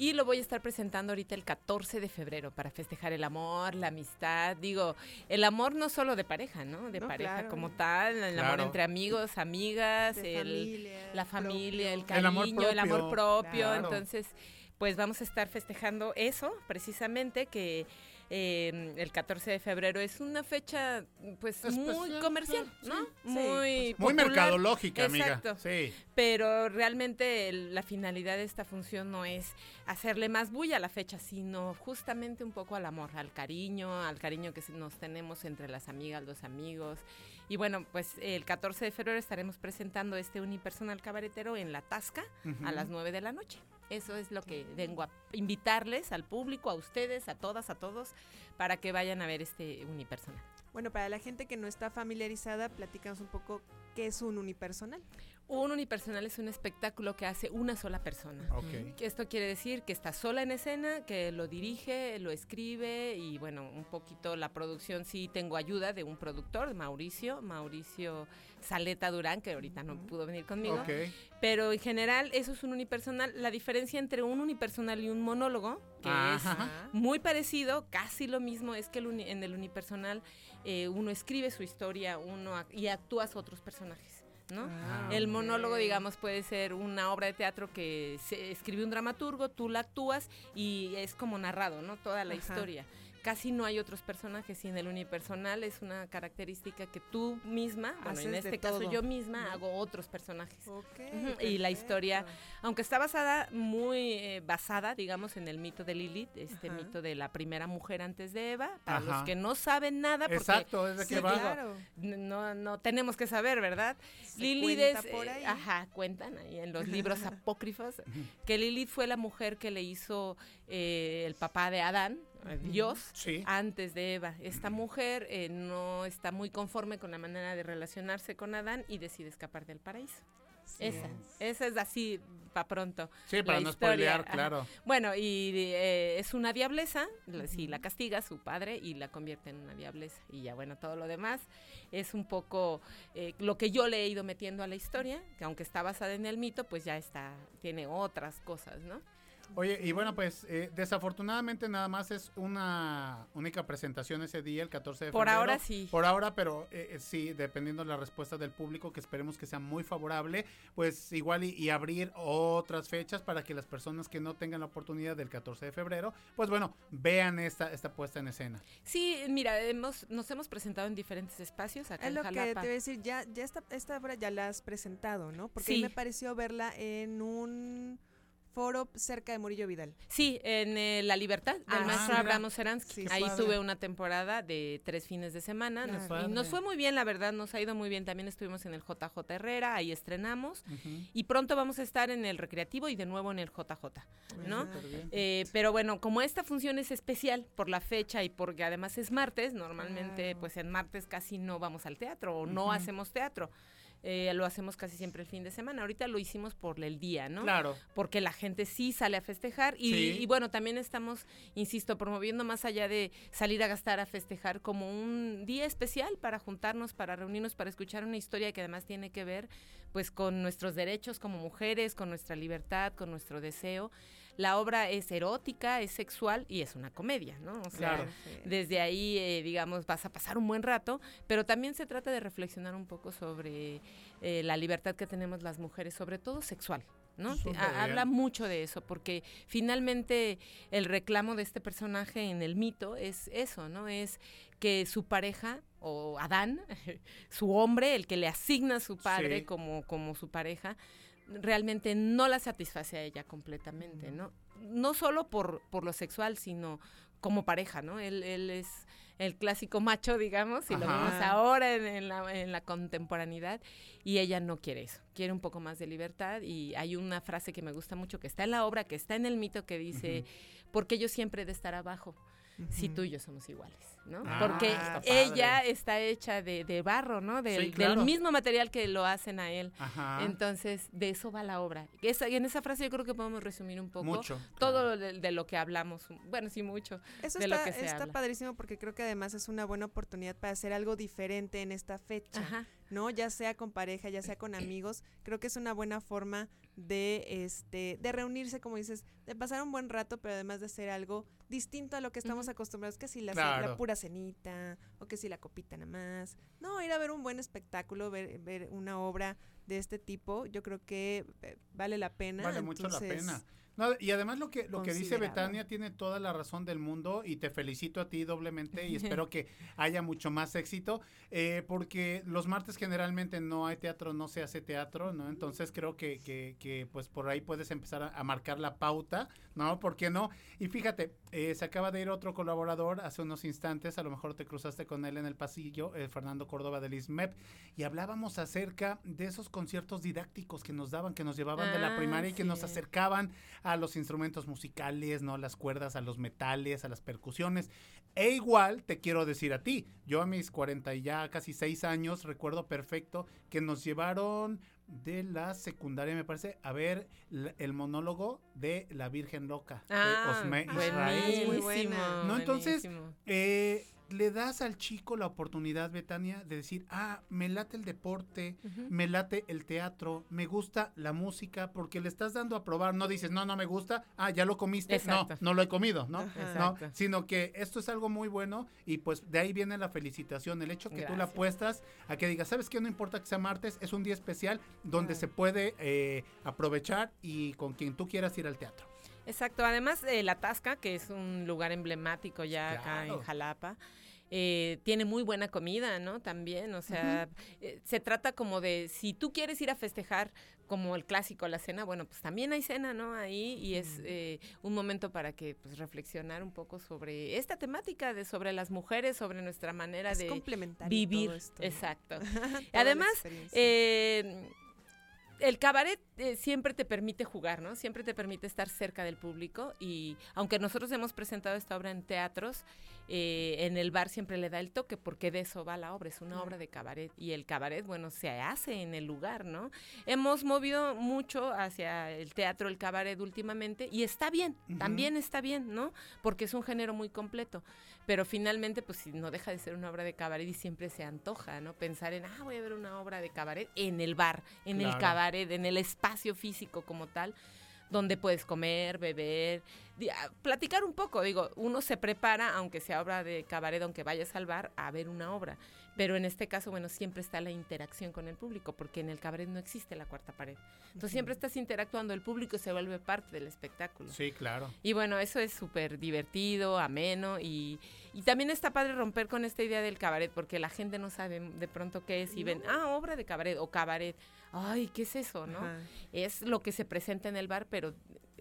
Y lo voy a estar presentando ahorita el 14 de febrero para festejar el amor, la amistad. Digo, el amor no solo de pareja, ¿no? De No, pareja claro. como tal, el Claro. amor entre amigos, amigas, De el, familia, la familia, el propio. El amor cariño, el amor propio, propio. claro. Entonces, pues vamos a estar festejando eso, precisamente, que eh, el 14 de febrero es una fecha, pues, muy Especial, comercial, sí, ¿no? sí, muy Muy popular, mercadológica, amiga. Sí. Pero realmente el- la finalidad de esta función no es hacerle más bulla a la fecha, sino justamente un poco al amor, al cariño, al cariño que nos tenemos entre las amigas, los amigos. Y bueno, pues el 14 de febrero estaremos presentando este unipersonal cabaretero en La Tasca a las 9 de la noche. Eso es lo que vengo a invitarles al público, a ustedes, a todas, a todos, para que vayan a ver este unipersonal. Bueno, para la gente que no está familiarizada, platícanos un poco qué es un unipersonal. Un unipersonal es un espectáculo que hace una sola persona. Ok. Que Esto quiere decir que está sola en escena, que lo dirige, lo escribe y bueno, un poquito la producción sí tengo ayuda de un productor, Mauricio, Mauricio Saleta Durán, que ahorita no pudo venir conmigo. Pero en general eso es un unipersonal. La diferencia entre un unipersonal y un monólogo, que Ajá. es muy parecido, casi lo mismo, es que el uni- en el unipersonal eh, uno escribe su historia uno ac- y actúas otros personajes. ¿No? Ah, El monólogo, digamos, puede ser una obra de teatro que se escribe un dramaturgo, tú la actúas y es como narrado, ¿no? Toda la Ajá. historia. Casi no hay otros personajes y en el unipersonal es una característica que tú misma, bueno, en este caso todo, yo misma ¿no? hago otros personajes. Y la historia-. Aunque está basada, muy eh, basada, digamos, en el mito de Lilith, este Ajá. mito de la primera mujer antes de Eva, para Ajá. los que no saben nada, porque Exacto, es de Sí, va. Claro. no, no tenemos que saber, ¿verdad? Se Lilith cuenta es, por eh, ahí. ajá, cuentan ahí en los libros apócrifos que Lilith fue la mujer que le hizo eh, el papá de Adán, Dios, Sí. antes de Eva. Esta mujer eh, no está muy conforme con la manera de relacionarse con Adán y decide escapar del paraíso. Sí Esa, es. esa es así para pronto. Sí, para la no historia, spoilear, claro. Bueno, y eh, es una diableza, la- si la castiga su padre y la convierte en una diableza. Y ya bueno, todo lo demás es un poco eh, lo que yo le he ido metiendo a la historia, que aunque está basada en el mito, pues ya está, tiene otras cosas, ¿no? Oye, y bueno, pues eh, desafortunadamente nada más es una única presentación ese día, el 14 de Por febrero. ahora sí. Por ahora, pero eh, eh, sí, dependiendo de la respuesta del público, que esperemos que sea muy favorable, pues igual y, y abrir otras fechas para que las personas que no tengan la oportunidad del 14 de febrero, pues bueno, vean esta, esta puesta en escena. Sí, mira, hemos, nos hemos presentado en diferentes espacios acá Es en lo que te voy a decir, ya, ya esta, esta obra ya la has presentado, ¿no? Porque a Sí. mí me pareció verla en un foro cerca de Murillo Vidal. Sí, en eh, La Libertad, del Ah, maestro mira. Abraham Seransky. Sí, Ahí padre. tuve una temporada de tres fines de semana. nos- y nos fue muy bien, la verdad, nos ha ido muy bien. También estuvimos en el JJ Herrera, ahí estrenamos. Y pronto vamos a estar en el Recreativo y de nuevo en el JJ, ¿no? Eh, pero bueno, como esta función es especial por la fecha y porque además es martes, normalmente pues en martes casi no vamos al teatro o no hacemos teatro. Eh, lo hacemos casi siempre el fin de semana. Ahorita lo hicimos por el día, ¿no? Claro. porque la gente sí sale a festejar y, Sí. y bueno, también estamos, insisto, promoviendo más allá de salir a gastar a festejar como un día especial para juntarnos, para reunirnos, para escuchar una historia que además tiene que ver pues con nuestros derechos como mujeres, con nuestra libertad, con nuestro deseo. La obra es erótica, es sexual y es una comedia, ¿no? O sea, Claro. desde ahí, eh, digamos, vas a pasar un buen rato, pero también se trata de reflexionar un poco sobre eh, la libertad que tenemos las mujeres, sobre todo sexual. ¿no? Habla mucho de eso, porque finalmente el reclamo de este personaje en el mito es eso, ¿no? Es que su pareja, o Adán, su hombre, el que le asigna a su padre Sí. como, como su pareja, realmente no la satisface a ella completamente, ¿no? No solo por, por lo sexual, sino como pareja, ¿no? Él, él es el clásico macho, digamos, y lo vemos ahora en, en la, en la contemporaneidad, y ella no quiere eso, quiere un poco más de libertad, y hay una frase que me gusta mucho, que está en la obra, que está en el mito, que dice, porque yo siempre he de estar abajo, si tú y yo somos iguales, ¿no? Ah, Porque está ella está hecha de, de barro, ¿no? Del, Sí, claro. del mismo material que lo hacen a él. Ajá. Entonces, de eso va la obra. Esa, y en esa frase yo creo que podemos resumir un poco Mucho. todo de, de lo que hablamos. Bueno, sí, mucho. Eso de lo está, que se está habla. padrísimo porque creo que además es una buena oportunidad para hacer algo diferente en esta fecha, Ajá. ¿no? Ya sea con pareja, ya sea con amigos, creo que es una buena forma de este de reunirse, como dices, de pasar un buen rato, pero además de hacer algo distinto a lo que estamos acostumbrados, que si la, Claro. la pura cenita o que si la copita nada más. No, ir a ver un buen espectáculo, ver, ver una obra de este tipo, yo creo que eh, vale la pena. Vale mucho la pena. No, y además lo que, lo que dice. Betania tiene toda la razón del mundo y te felicito a ti doblemente y espero que haya mucho más éxito eh, porque los martes generalmente no hay teatro, no se hace teatro, ¿no? Entonces creo que, que, que, pues por ahí puedes empezar a, a marcar la pauta, ¿no? ¿Por qué no? Y fíjate, eh, se acaba de ir otro colaborador hace unos instantes, a lo mejor te cruzaste con él en el pasillo, eh, Fernando Córdoba del ISMEP, y hablábamos acerca de esos conciertos didácticos que nos daban, que nos llevaban de la Ah, primaria y que nos acercaban a los instrumentos musicales, ¿no? Las cuerdas, a los metales, a las percusiones. E igual te quiero decir a ti, yo a mis 40 y ya casi 6 años recuerdo perfecto que nos llevaron de la secundaria, me parece, a ver el monólogo de La Virgen Loca de Ah, Osme Israel. buenísimo. Muy buena. No, entonces, buenísimo. Eh, le das al chico la oportunidad, Betania, de decir, ah, me late el deporte, me late el teatro, me gusta la música, porque le estás dando a probar, no dices, no, no me gusta, ah, ya lo comiste, Exacto. no, no lo he comido, ¿no? ¿no? Sino que esto es algo muy bueno y pues de ahí viene la felicitación, el hecho que tú la apuestas a que digas, ¿sabes qué? No importa que sea martes, es un día especial donde se puede eh, aprovechar y con quien tú quieras ir al teatro. Exacto, además eh, La Tasca, que es un lugar emblemático ya acá en. Jalapa, eh, tiene muy buena comida, ¿no? También, o sea, eh, se trata como de, si tú quieres ir a festejar como el clásico, la cena, bueno, pues también hay cena, ¿no? Ahí y es eh, un momento para que pues reflexionar un poco sobre esta temática de sobre las mujeres, sobre nuestra manera Es de complementario vivir. todo esto. Exacto. Además. Eh, el cabaret eh, siempre te permite jugar, ¿no? Siempre te permite estar cerca del público y aunque nosotros hemos presentado esta obra en teatros, eh, en el bar siempre le da el toque porque de eso va la obra, es una obra de cabaret y el cabaret, bueno, se hace en el lugar, ¿no? Hemos movido mucho hacia el teatro, el cabaret últimamente y está bien, también está bien, ¿no? Porque es un género muy completo, pero finalmente pues si no deja de ser una obra de cabaret y siempre se antoja, ¿no? Pensar en, ah, voy a ver una obra de cabaret en el bar, en el cabaret, en el espacio físico como tal, donde puedes comer, beber, ah, platicar un poco. Digo, uno se prepara, aunque sea obra de cabaret, aunque vayas al bar, a ver una obra. Pero en este caso, bueno, siempre está la interacción con el público, porque en el cabaret no existe la cuarta pared. Entonces siempre estás interactuando, el público se vuelve parte del espectáculo. Sí, claro. Y bueno, eso es súper divertido, ameno y, y también está padre romper con esta idea del cabaret porque la gente no sabe de pronto qué es y ven, ah, obra de cabaret o cabaret. Ay, ¿qué es eso, no? Ajá. Es lo que se presenta en el bar, pero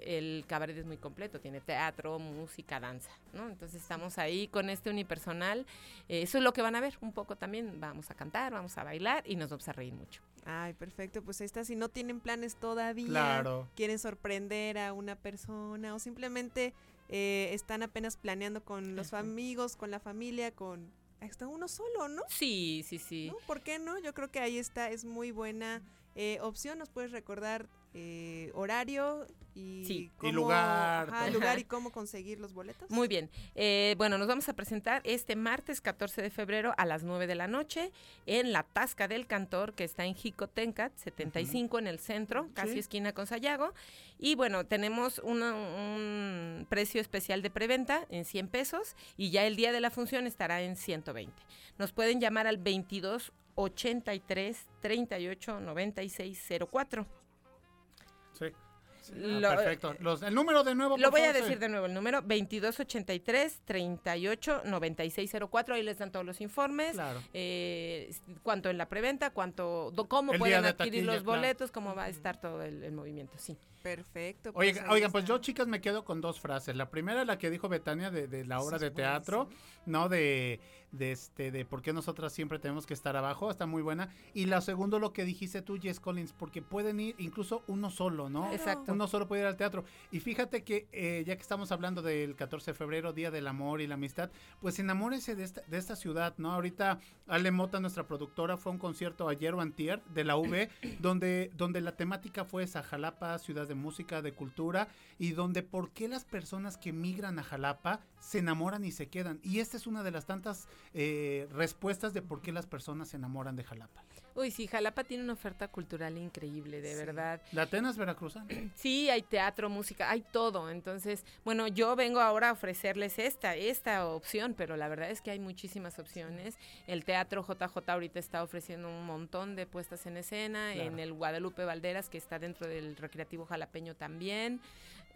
el cabaret es muy completo, tiene teatro, música, danza, ¿no? Entonces estamos ahí con este unipersonal. Eh, eso es lo que van a ver un poco también. Vamos a cantar, vamos a bailar y nos vamos a reír mucho. Ay, perfecto. Pues ahí está. Si no tienen planes todavía, Claro. quieren sorprender a una persona o simplemente eh, están apenas planeando con los Ajá. amigos, con la familia, con hasta uno solo, ¿no? Sí, sí, sí. ¿No? ¿Por qué no? Yo creo que ahí está, es muy buena eh, opción. Nos puedes recordar eh, horario y, Sí. Y lugar, ajá, todo. lugar y cómo conseguir los boletos. Muy bien. Eh, bueno, nos vamos a presentar este martes 14 de febrero a las 9 de la noche en la Tasca del Cantor, que está en Jicotencat, 75 en el centro, casi Sí. esquina con Sayago. Y bueno, tenemos una- un precio especial de preventa en 100 pesos y ya el día de la función estará en 120. Nos pueden llamar al 22 83 38 96 04. Ah, Lo- perfecto. Los- el número de nuevo. Lo voy a decir de nuevo, el número 2283 38 9604, ahí les dan todos los informes. Claro. eh, cuánto en la preventa, cuánto, do- cómo El pueden de adquirir taquilla, los claro. boletos, cómo va a estar todo el, el movimiento, sí. Perfecto. Oiga, ahí oigan, pues yo, chicas, me quedo con dos frases. La primera, la que dijo Betania de, de la obra de teatro. ¿no? De, de este, de por qué nosotras siempre tenemos que estar abajo, está muy buena. Y la segunda, lo que dijiste tú, Jess Collins, porque pueden ir incluso uno solo, ¿no? Exacto. Uno solo puede ir al teatro. Y fíjate que eh, ya que estamos hablando del 14 de febrero, Día del Amor y la Amistad, pues enamórese de esta, de esta ciudad, ¿no? Ahorita Ale Mota, nuestra productora, fue a un concierto ayer o antier de la V, donde, donde la temática fue esa Jalapa, ciudad de música, de cultura, y donde por qué las personas que migran a Jalapa se enamoran y se quedan. Y esta es una de las tantas eh, respuestas de por qué las personas se enamoran de Jalapa. Uy, sí, Jalapa tiene una oferta cultural increíble, de Sí. verdad. La Atenas Veracruzana. Sí, hay teatro, música, hay todo. Entonces, bueno, yo vengo ahora a ofrecerles esta, esta opción, pero la verdad es que hay muchísimas opciones. El teatro JJ ahorita está ofreciendo un montón de puestas en escena, Claro. en el Guadalupe Valderas, que está dentro del Recreativo Jalapeño también.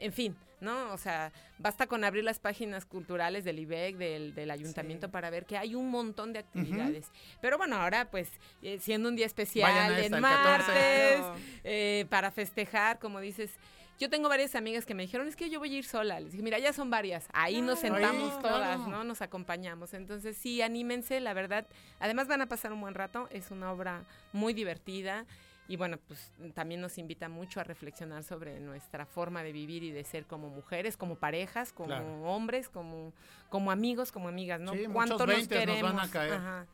En fin, ¿no? O sea, basta con abrir las páginas culturales del IBEC, del, del ayuntamiento, Sí. para ver que hay un montón de actividades. Pero bueno, ahora pues, eh, siendo un día especial, en el 14. martes, eh, para festejar, como dices. Yo tengo varias amigas que me dijeron, es que yo voy a ir sola. Les dije, mira, ya son varias. Ahí nos Claro. sentamos Ahí, todas, claro. ¿no? Nos acompañamos. Entonces, sí, anímense, la verdad. Además van a pasar un buen rato. Es una obra muy divertida. Y bueno, pues también nos invita mucho a reflexionar sobre nuestra forma de vivir y de ser como mujeres, como parejas, como Claro. hombres, como, como amigos, como amigas, ¿no? Sí, muchos ¿Cuánto nos 20s nos queremos? van a caer. Ajá.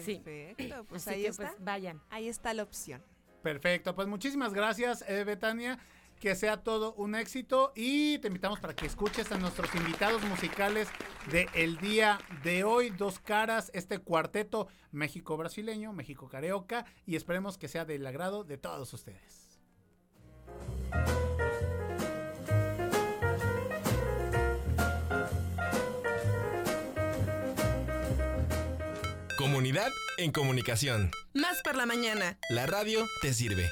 Sí. Perfecto. Pues Así ahí que está. pues vayan. Ahí está la opción. Perfecto, pues muchísimas gracias, eh, Betania. Que sea todo un éxito y te invitamos para que escuches a nuestros invitados musicales de el día de hoy, Dos Caras, este cuarteto México brasileño, México Carioca y esperemos que sea del agrado de todos ustedes. Comunidad en comunicación. Más por la mañana. La radio te sirve.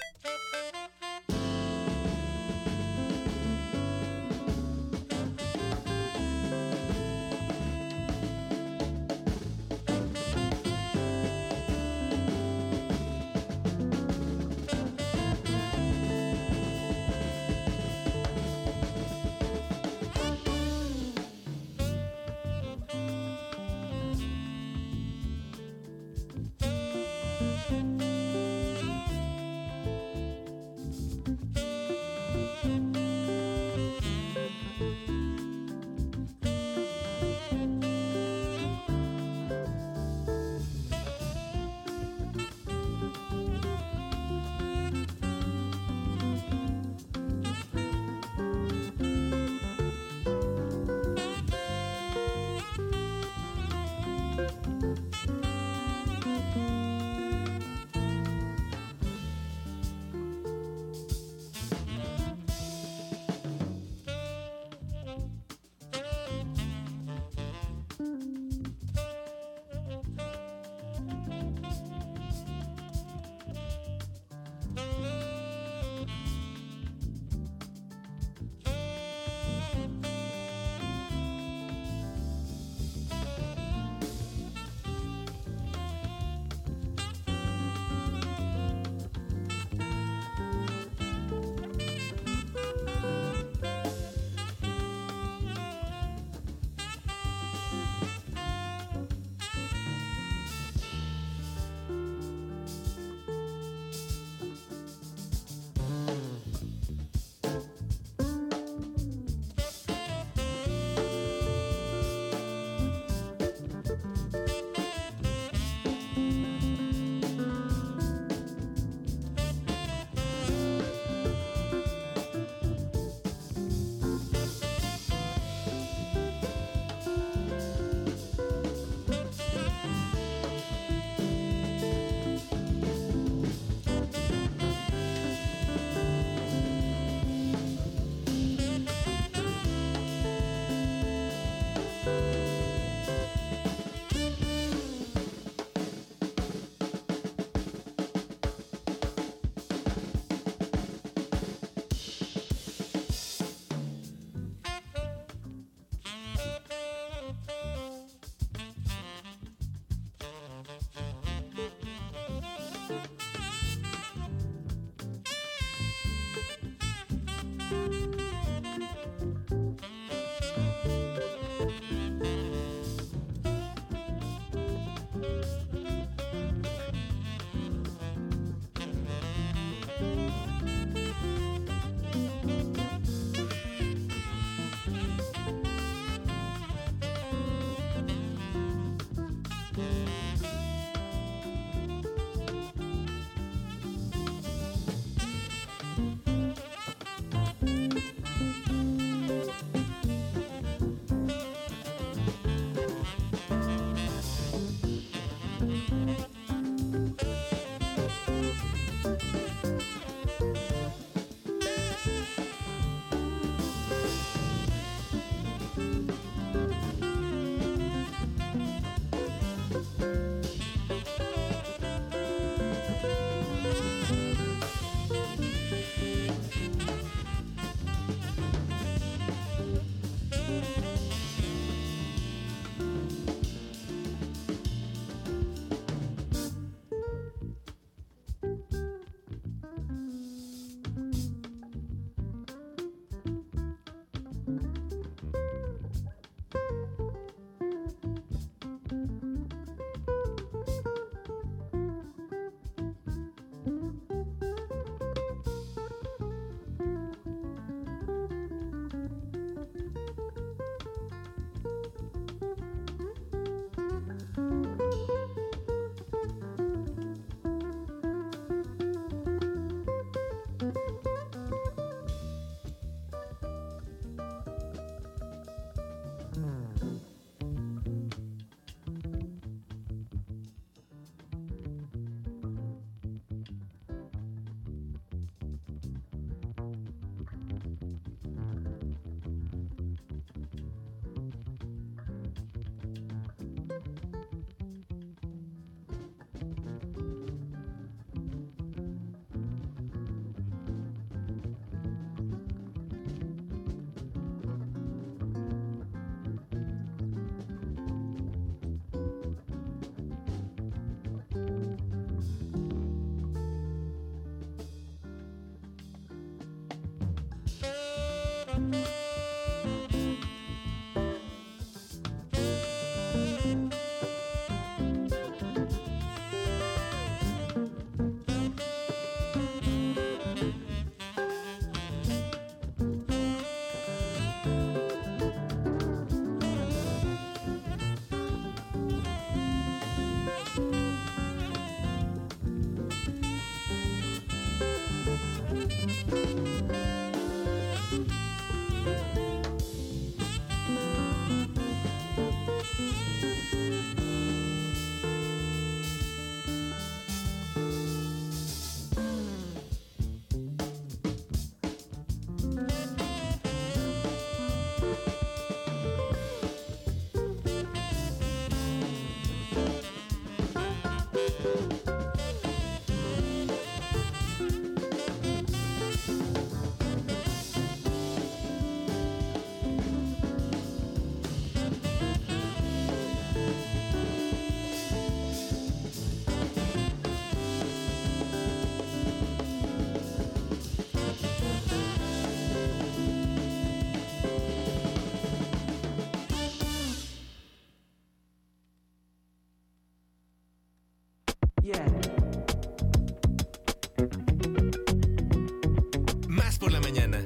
Más por la mañana.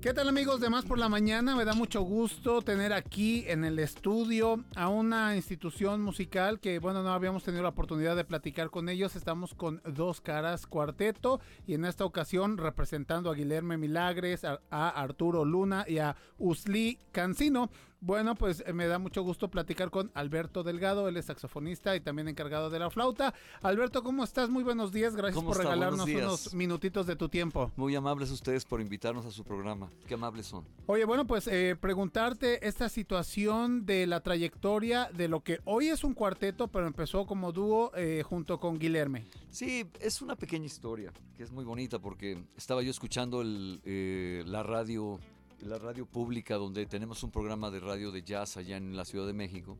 ¿Qué tal amigos de Más por la Mañana? Me da mucho gusto tener aquí en el estudio a una institución musical que, bueno, no habíamos tenido la oportunidad de platicar con ellos. Estamos con Dos Caras Cuarteto y en esta ocasión representando a Guillermo Milagres, a, a Arturo Luna y a Usli Cancino. Bueno, pues eh, me da mucho gusto platicar con Alberto Delgado, él es saxofonista y también encargado de la flauta. Alberto, ¿cómo estás? Muy buenos días, gracias ¿Cómo por está? regalarnos unos minutitos de tu tiempo. Muy amables ustedes por invitarnos a su programa. Qué amables son. Oye, bueno, pues eh, preguntarte esta situación de la trayectoria de lo que hoy es un cuarteto, pero empezó como dúo eh, junto con Guilherme. Sí, es una pequeña historia que es muy bonita porque estaba yo escuchando el, eh, la radio, la radio pública donde tenemos un programa de radio de jazz allá en la Ciudad de México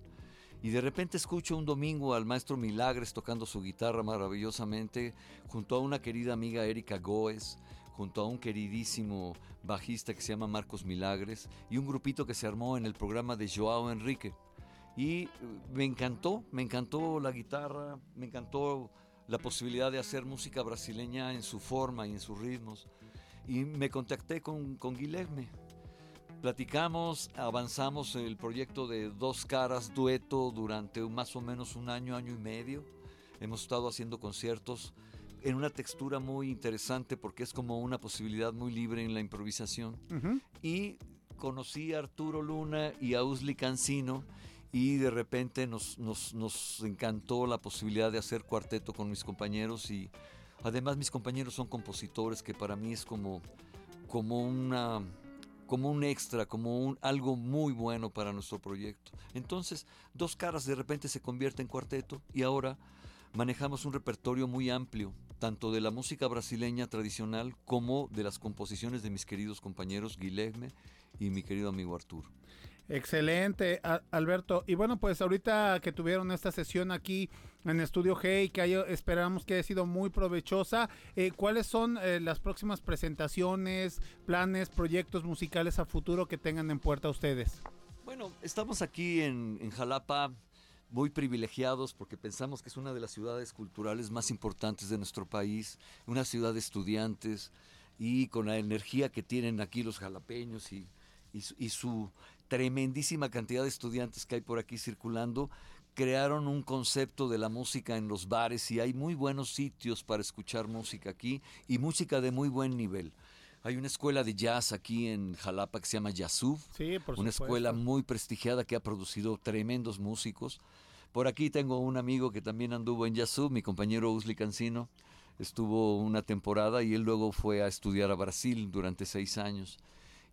Y de repente escucho un domingo al maestro Milagres tocando su guitarra maravillosamente, junto a una querida amiga Erika Goes, junto a un queridísimo bajista que se llama Marcos Milagres, y un grupito que se armó en el programa de Joao Enrique. Y eh, me encantó, me encantó la guitarra, me encantó la posibilidad de hacer música brasileña en su forma y en sus ritmos. Y me contacté con, con Guilherme. Platicamos, avanzamos el proyecto de Dos Caras Dueto durante más o menos un año, año y medio. Hemos estado haciendo conciertos en una textura muy interesante porque es como una posibilidad muy libre en la improvisación. Y conocí a Arturo Luna y a Usli Cancino y de repente nos, nos, nos encantó la posibilidad de hacer cuarteto con mis compañeros y además mis compañeros son compositores que para mí es como, como una como un extra, como un, algo muy bueno para nuestro proyecto. Entonces, Dos Caras de repente se convierte en cuarteto y ahora manejamos un repertorio muy amplio, tanto de la música brasileña tradicional como de las composiciones de mis queridos compañeros Guilherme y mi querido amigo Arturo. Excelente, Alberto. Y bueno, pues ahorita que tuvieron esta sesión aquí en Estudio G y que esperamos que haya sido muy provechosa, eh, ¿cuáles son eh, las próximas presentaciones, planes, proyectos musicales a futuro que tengan en puerta ustedes? Bueno, estamos aquí en, Jalapa muy privilegiados porque pensamos que es una de las ciudades culturales más importantes de nuestro país, una ciudad de estudiantes y con la energía que tienen aquí los jalapeños y, y su tremendísima cantidad de estudiantes que hay por aquí circulando, crearon un concepto de la música en los bares y hay muy buenos sitios para escuchar música aquí y música de muy buen nivel. Hay una escuela de jazz aquí en Jalapa que se llama Yazub, Sí, por una supuesto. escuela muy prestigiada que ha producido tremendos músicos. Por aquí tengo un amigo que también anduvo en Yazoo, mi compañero Usli Cancino. Estuvo una temporada y él luego fue a estudiar a Brasil durante seis años.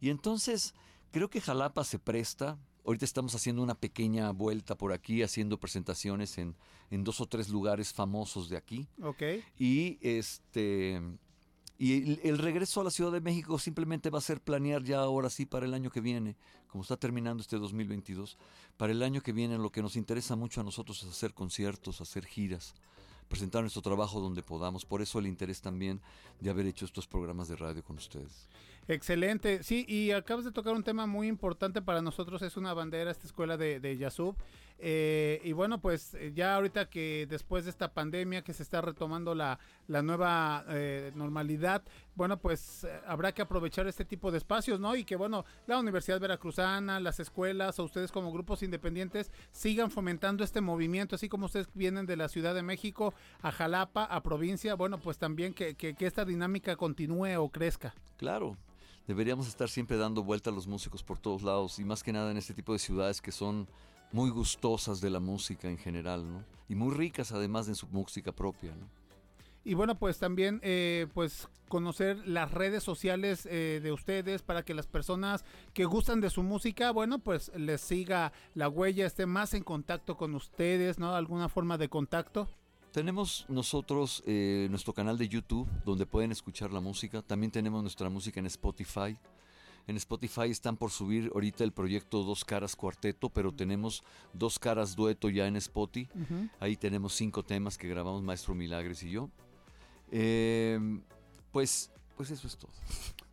Y entonces creo que Jalapa se presta. Ahorita estamos haciendo una pequeña vuelta por aquí, haciendo presentaciones en, en dos o tres lugares famosos de aquí. Ok. Y este y el, el regreso a la Ciudad de México simplemente va a ser planear ya ahora sí para el año que viene, como está terminando este 2022, para el año que viene lo que nos interesa mucho a nosotros es hacer conciertos, hacer giras, presentar nuestro trabajo donde podamos. Por eso el interés también de haber hecho estos programas de radio con ustedes. Excelente, sí, y acabas de tocar un tema muy importante para nosotros, es una bandera, esta escuela de, de Yasub. Eh, y bueno, pues eh, ya ahorita que después de esta pandemia que se está retomando la, la nueva eh, normalidad, bueno, pues eh, habrá que aprovechar este tipo de espacios, ¿no? Y que bueno, la Universidad Veracruzana, las escuelas o ustedes como grupos independientes sigan fomentando este movimiento, así como ustedes vienen de la Ciudad de México a Jalapa, a provincia, bueno, pues también que, que- que esta dinámica continúe o crezca. Claro, deberíamos estar siempre dando vuelta a los músicos por todos lados y más que nada en este tipo de ciudades que son muy gustosas de la música en general, ¿no? Y muy ricas además de su música propia, ¿no? Y bueno, pues también eh, pues conocer las redes sociales eh, de ustedes para que las personas que gustan de su música, bueno, pues les siga la huella, esté más en contacto con ustedes, ¿no? Alguna forma de contacto. Tenemos nosotros eh, nuestro canal de YouTube donde pueden escuchar la música. También tenemos nuestra música en Spotify. En Spotify están por subir ahorita el proyecto Dos Caras Cuarteto, pero tenemos Dos Caras Dueto ya en Spotify. Ahí tenemos cinco temas que grabamos Maestro Milagres y yo. Eh, pues, pues eso es todo.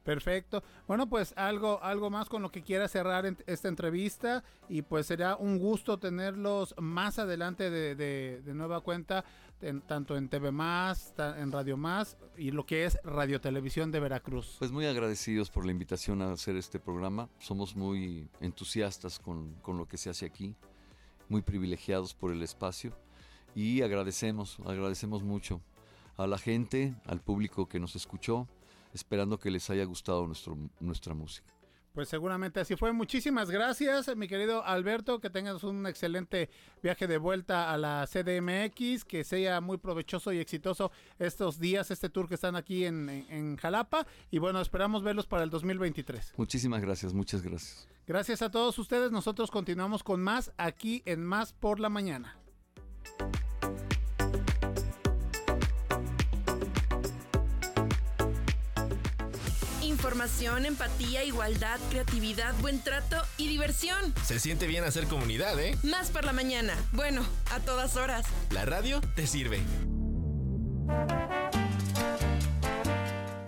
Perfecto. Bueno, pues algo, algo más con lo que quiera cerrar en- esta entrevista y pues será un gusto tenerlos más adelante de, nueva cuenta, en- tanto en TV Más, en Radio Más y lo que es Radio Televisión de Veracruz. Pues muy agradecidos por la invitación a hacer este programa. Somos muy entusiastas con, con lo que se hace aquí, muy privilegiados por el espacio y agradecemos, agradecemos mucho a la gente, al público que nos escuchó, esperando que les haya gustado nuestro, nuestra música. Pues seguramente así fue. Muchísimas gracias, mi querido Alberto. Que tengas un excelente viaje de vuelta a la CDMX. Que sea muy provechoso y exitoso estos días, este tour que están aquí en, en- en Jalapa. Y bueno, esperamos verlos para el 2023. Muchísimas gracias, muchas gracias. Gracias a todos ustedes. Nosotros continuamos con más aquí en Más por la Mañana. Información, empatía, igualdad, creatividad, buen trato y diversión. Se siente bien hacer comunidad, ¿eh? Más por la mañana. Bueno, a todas horas. La radio te sirve.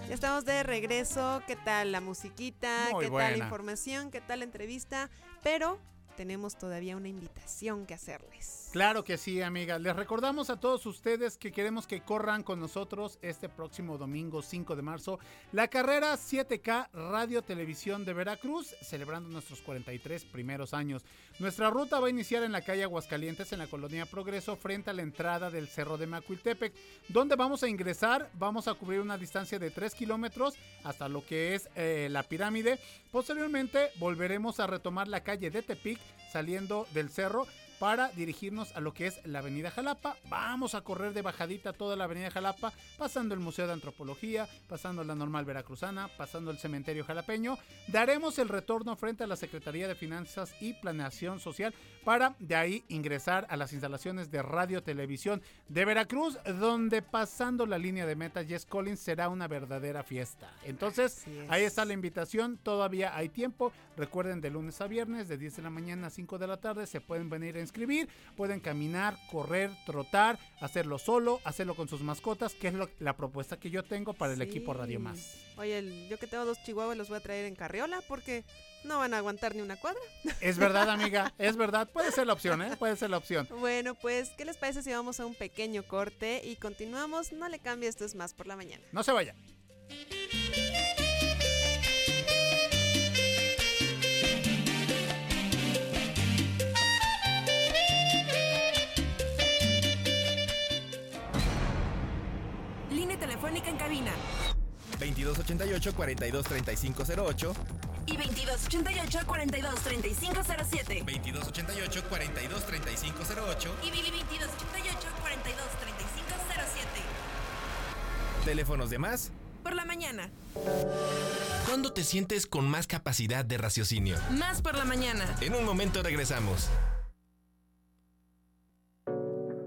Ya estamos de regreso. ¿Qué tal la musiquita? Muy ¿Qué tal la información? ¿Qué tal la entrevista? Pero tenemos todavía una invitación que hacerles. Claro que sí, amiga. Les recordamos a todos ustedes que queremos que corran con nosotros este próximo domingo 5 de marzo la carrera 7K Radio Televisión de Veracruz, celebrando nuestros 43 primeros años. Nuestra ruta va a iniciar en la calle Aguascalientes, en la colonia Progreso, frente a la entrada del Cerro de Macuiltepec, donde vamos a ingresar, vamos a cubrir una distancia de 3 kilómetros hasta lo que es eh, la pirámide. Posteriormente volveremos a retomar la calle de Tepic, saliendo del cerro para dirigirnos a lo que es la Avenida Jalapa. Vamos a correr de bajadita toda la Avenida Jalapa, pasando el Museo de Antropología, pasando la Normal Veracruzana, pasando el Cementerio Jalapeño. Daremos el retorno frente a la Secretaría de Finanzas y Planeación Social para de ahí ingresar a las instalaciones de Radio Televisión de Veracruz, donde pasando la línea de meta Jess Collins será una verdadera fiesta. Entonces, es. ahí está la invitación, todavía hay tiempo. Recuerden de lunes a viernes, de 10 de la mañana a 5 de la tarde, se pueden venir a inscribir, pueden caminar, correr, trotar, hacerlo solo, hacerlo con sus mascotas, que es lo- la propuesta que yo tengo para el equipo Radio Más. Oye, el- yo que tengo dos chihuahuas los voy a traer en carriola porque no van a aguantar ni una cuadra. Es verdad, amiga, es verdad, puede ser la opción, ¿eh? Puede ser la opción. Bueno, pues, ¿qué les parece si vamos a un pequeño corte y continuamos? No le cambie, esto es más por la mañana. No se vaya. Línea telefónica en cabina. 2288-423508. Y 2288-423507. 2288-423508. Y 2288-423507. Teléfonos de más. Por la mañana. ¿Cuándo te sientes con más capacidad de raciocinio? Más por la mañana. En un momento regresamos.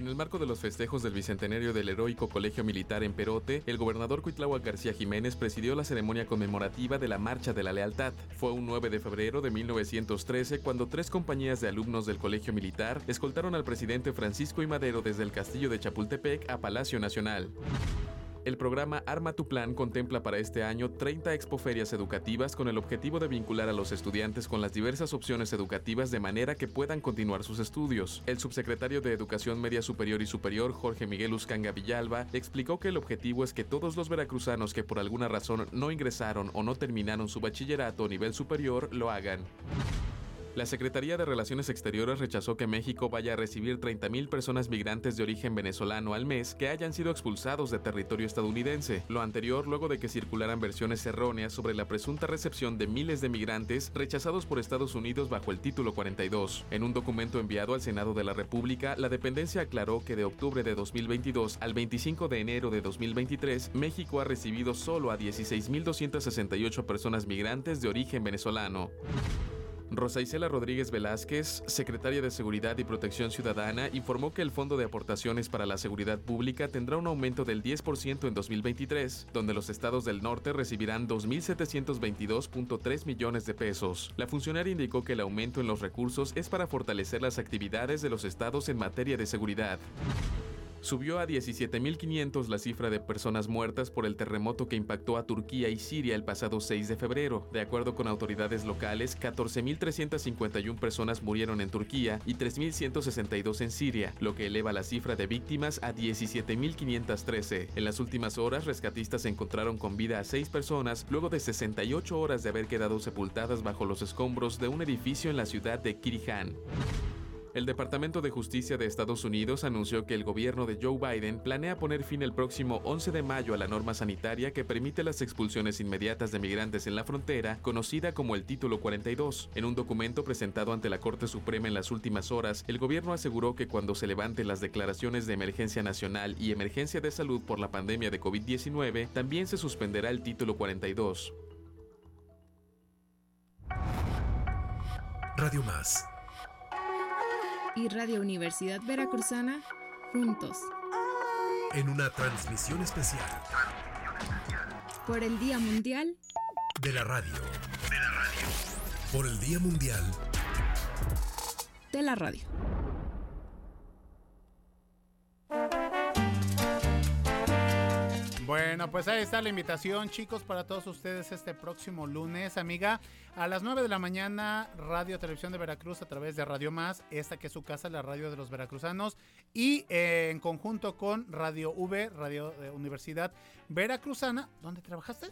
En el marco de los festejos del bicentenario del heroico Colegio Militar en Perote, el gobernador Cuitláhuac García Jiménez presidió la ceremonia conmemorativa de la Marcha de la Lealtad. Fue un 9 de febrero de 1913 cuando tres compañías de alumnos del Colegio Militar escoltaron al presidente Francisco I. Madero desde el castillo de Chapultepec a Palacio Nacional. El programa Arma tu Plan contempla para este año 30 expoferias educativas con el objetivo de vincular a los estudiantes con las diversas opciones educativas de manera que puedan continuar sus estudios. El subsecretario de Educación Media Superior y Superior, Jorge Miguel Uscanga Villalba, explicó que el objetivo es que todos los veracruzanos que por alguna razón no ingresaron o no terminaron su bachillerato o nivel superior lo hagan. La Secretaría de Relaciones Exteriores rechazó que México vaya a recibir 30.000 personas migrantes de origen venezolano al mes que hayan sido expulsados de territorio estadounidense. Lo anterior luego de que circularan versiones erróneas sobre la presunta recepción de miles de migrantes rechazados por Estados Unidos bajo el título 42. En un documento enviado al Senado de la República, la dependencia aclaró que de octubre de 2022 al 25 de enero de 2023, México ha recibido solo a 16.268 personas migrantes de origen venezolano. Rosa Isela Rodríguez Velázquez, secretaria de Seguridad y Protección Ciudadana, informó que el Fondo de Aportaciones para la Seguridad Pública tendrá un aumento del 10% en 2023, donde los estados del norte recibirán 2.722.3 millones de pesos. La funcionaria indicó que el aumento en los recursos es para fortalecer las actividades de los estados en materia de seguridad. Subió a 17.500 la cifra de personas muertas por el terremoto que impactó a Turquía y Siria el pasado 6 de febrero. De acuerdo con autoridades locales, 14.351 personas murieron en Turquía y 3.162 en Siria, lo que eleva la cifra de víctimas a 17.513. En las últimas horas, rescatistas encontraron con vida a 6 personas luego de 68 horas de haber quedado sepultadas bajo los escombros de un edificio en la ciudad de Kirihan. El Departamento de Justicia de Estados Unidos anunció que el gobierno de Joe Biden planea poner fin el próximo 11 de mayo a la norma sanitaria que permite las expulsiones inmediatas de migrantes en la frontera, conocida como el Título 42. En un documento presentado ante la Corte Suprema en las últimas horas, el gobierno aseguró que cuando se levanten las declaraciones de emergencia nacional y emergencia de salud por la pandemia de COVID-19, también se suspenderá el Título 42. Radio Más y Radio Universidad Veracruzana juntos. En una transmisión especial. Por el Día Mundial de la Radio. De la Radio. Por el Día Mundial de la Radio. Bueno, pues ahí está la invitación, chicos, para todos ustedes este próximo lunes, amiga. A las 9 de la mañana, Radio Televisión de Veracruz a través de Radio Más, esta que es su casa, la radio de los veracruzanos. Y eh, en conjunto con Radio V, Radio de Universidad Veracruzana. ¿Dónde trabajaste?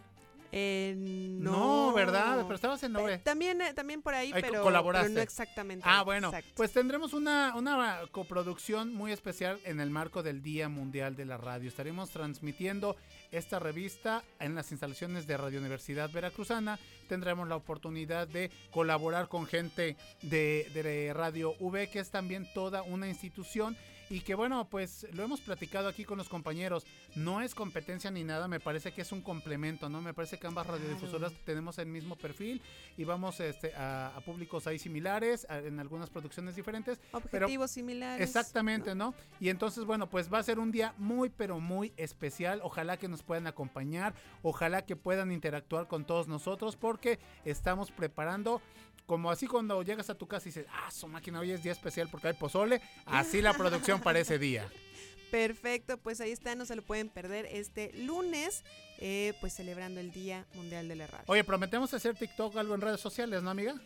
Eh, no, ¿verdad? Pero estabas en Nove. También, eh, también por ahí, pero, colaboraste. no exactamente. Ah, bueno, pues tendremos una, una coproducción muy especial en el marco del Día Mundial de la Radio. Estaremos transmitiendo esta revista en las instalaciones de Radio Universidad Veracruzana. Tendremos la oportunidad de colaborar con gente de, de Radio V, que es también toda una institución y que bueno, pues lo hemos platicado aquí con los compañeros, no es competencia ni nada, me parece que es un complemento, ¿no? Me parece que ambas radiodifusoras tenemos el mismo perfil y vamos este, a, públicos ahí similares, en algunas producciones diferentes. Objetivos similares. Exactamente, ¿no? Y entonces, bueno, pues va a ser un día muy, pero muy especial, ojalá que nos puedan acompañar, ojalá que puedan interactuar con todos nosotros porque estamos preparando como así cuando llegas a tu casa y dices, ah, su máquina hoy es día especial porque hay pozole, así la producción para ese día. Perfecto, pues ahí está, no se lo pueden perder este lunes, eh, pues celebrando el Día Mundial de la Radio. Oye, prometemos hacer TikTok algo en redes sociales, ¿no, amiga?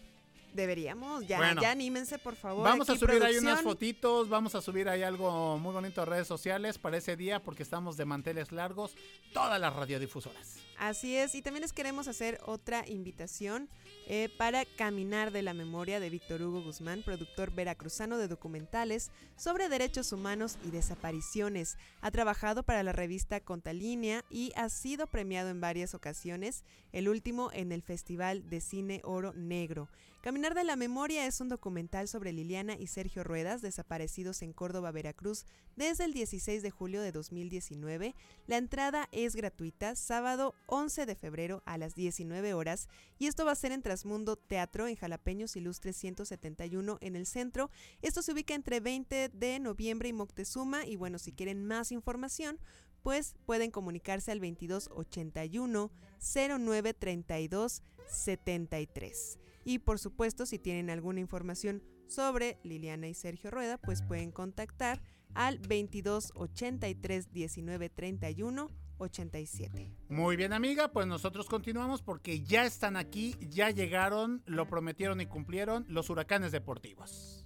Deberíamos, ya, ya anímense, por favor. Vamos a subir ahí unas fotitos, vamos a subir ahí algo muy bonito a redes sociales para ese día porque estamos de manteles largos, todas las radiodifusoras. Así es, y también les queremos hacer otra invitación eh, para Caminar de la Memoria de Víctor Hugo Guzmán, productor veracruzano de documentales sobre derechos humanos y desapariciones. Ha trabajado para la revista Contalínea y ha sido premiado en varias ocasiones, el último en el Festival de Cine Oro Negro. Caminar de la Memoria es un documental sobre Liliana y Sergio Ruedas, desaparecidos en Córdoba, Veracruz, desde el 16 de julio de 2019. La entrada es gratuita, sábado 11 de febrero a las 19 horas, y esto va a ser en Trasmundo Teatro en Jalapeños Ilustres 171 en el centro. Esto se ubica entre 20 de noviembre y Moctezuma, y bueno, si quieren más información, pues pueden comunicarse al 2281 0932 73. Y por supuesto, si tienen alguna información sobre Liliana y Sergio Rueda, pues pueden contactar al 22 83 19 31 87. Muy bien, amiga, pues nosotros continuamos porque ya están aquí, ya llegaron, lo prometieron y cumplieron los huracanes deportivos.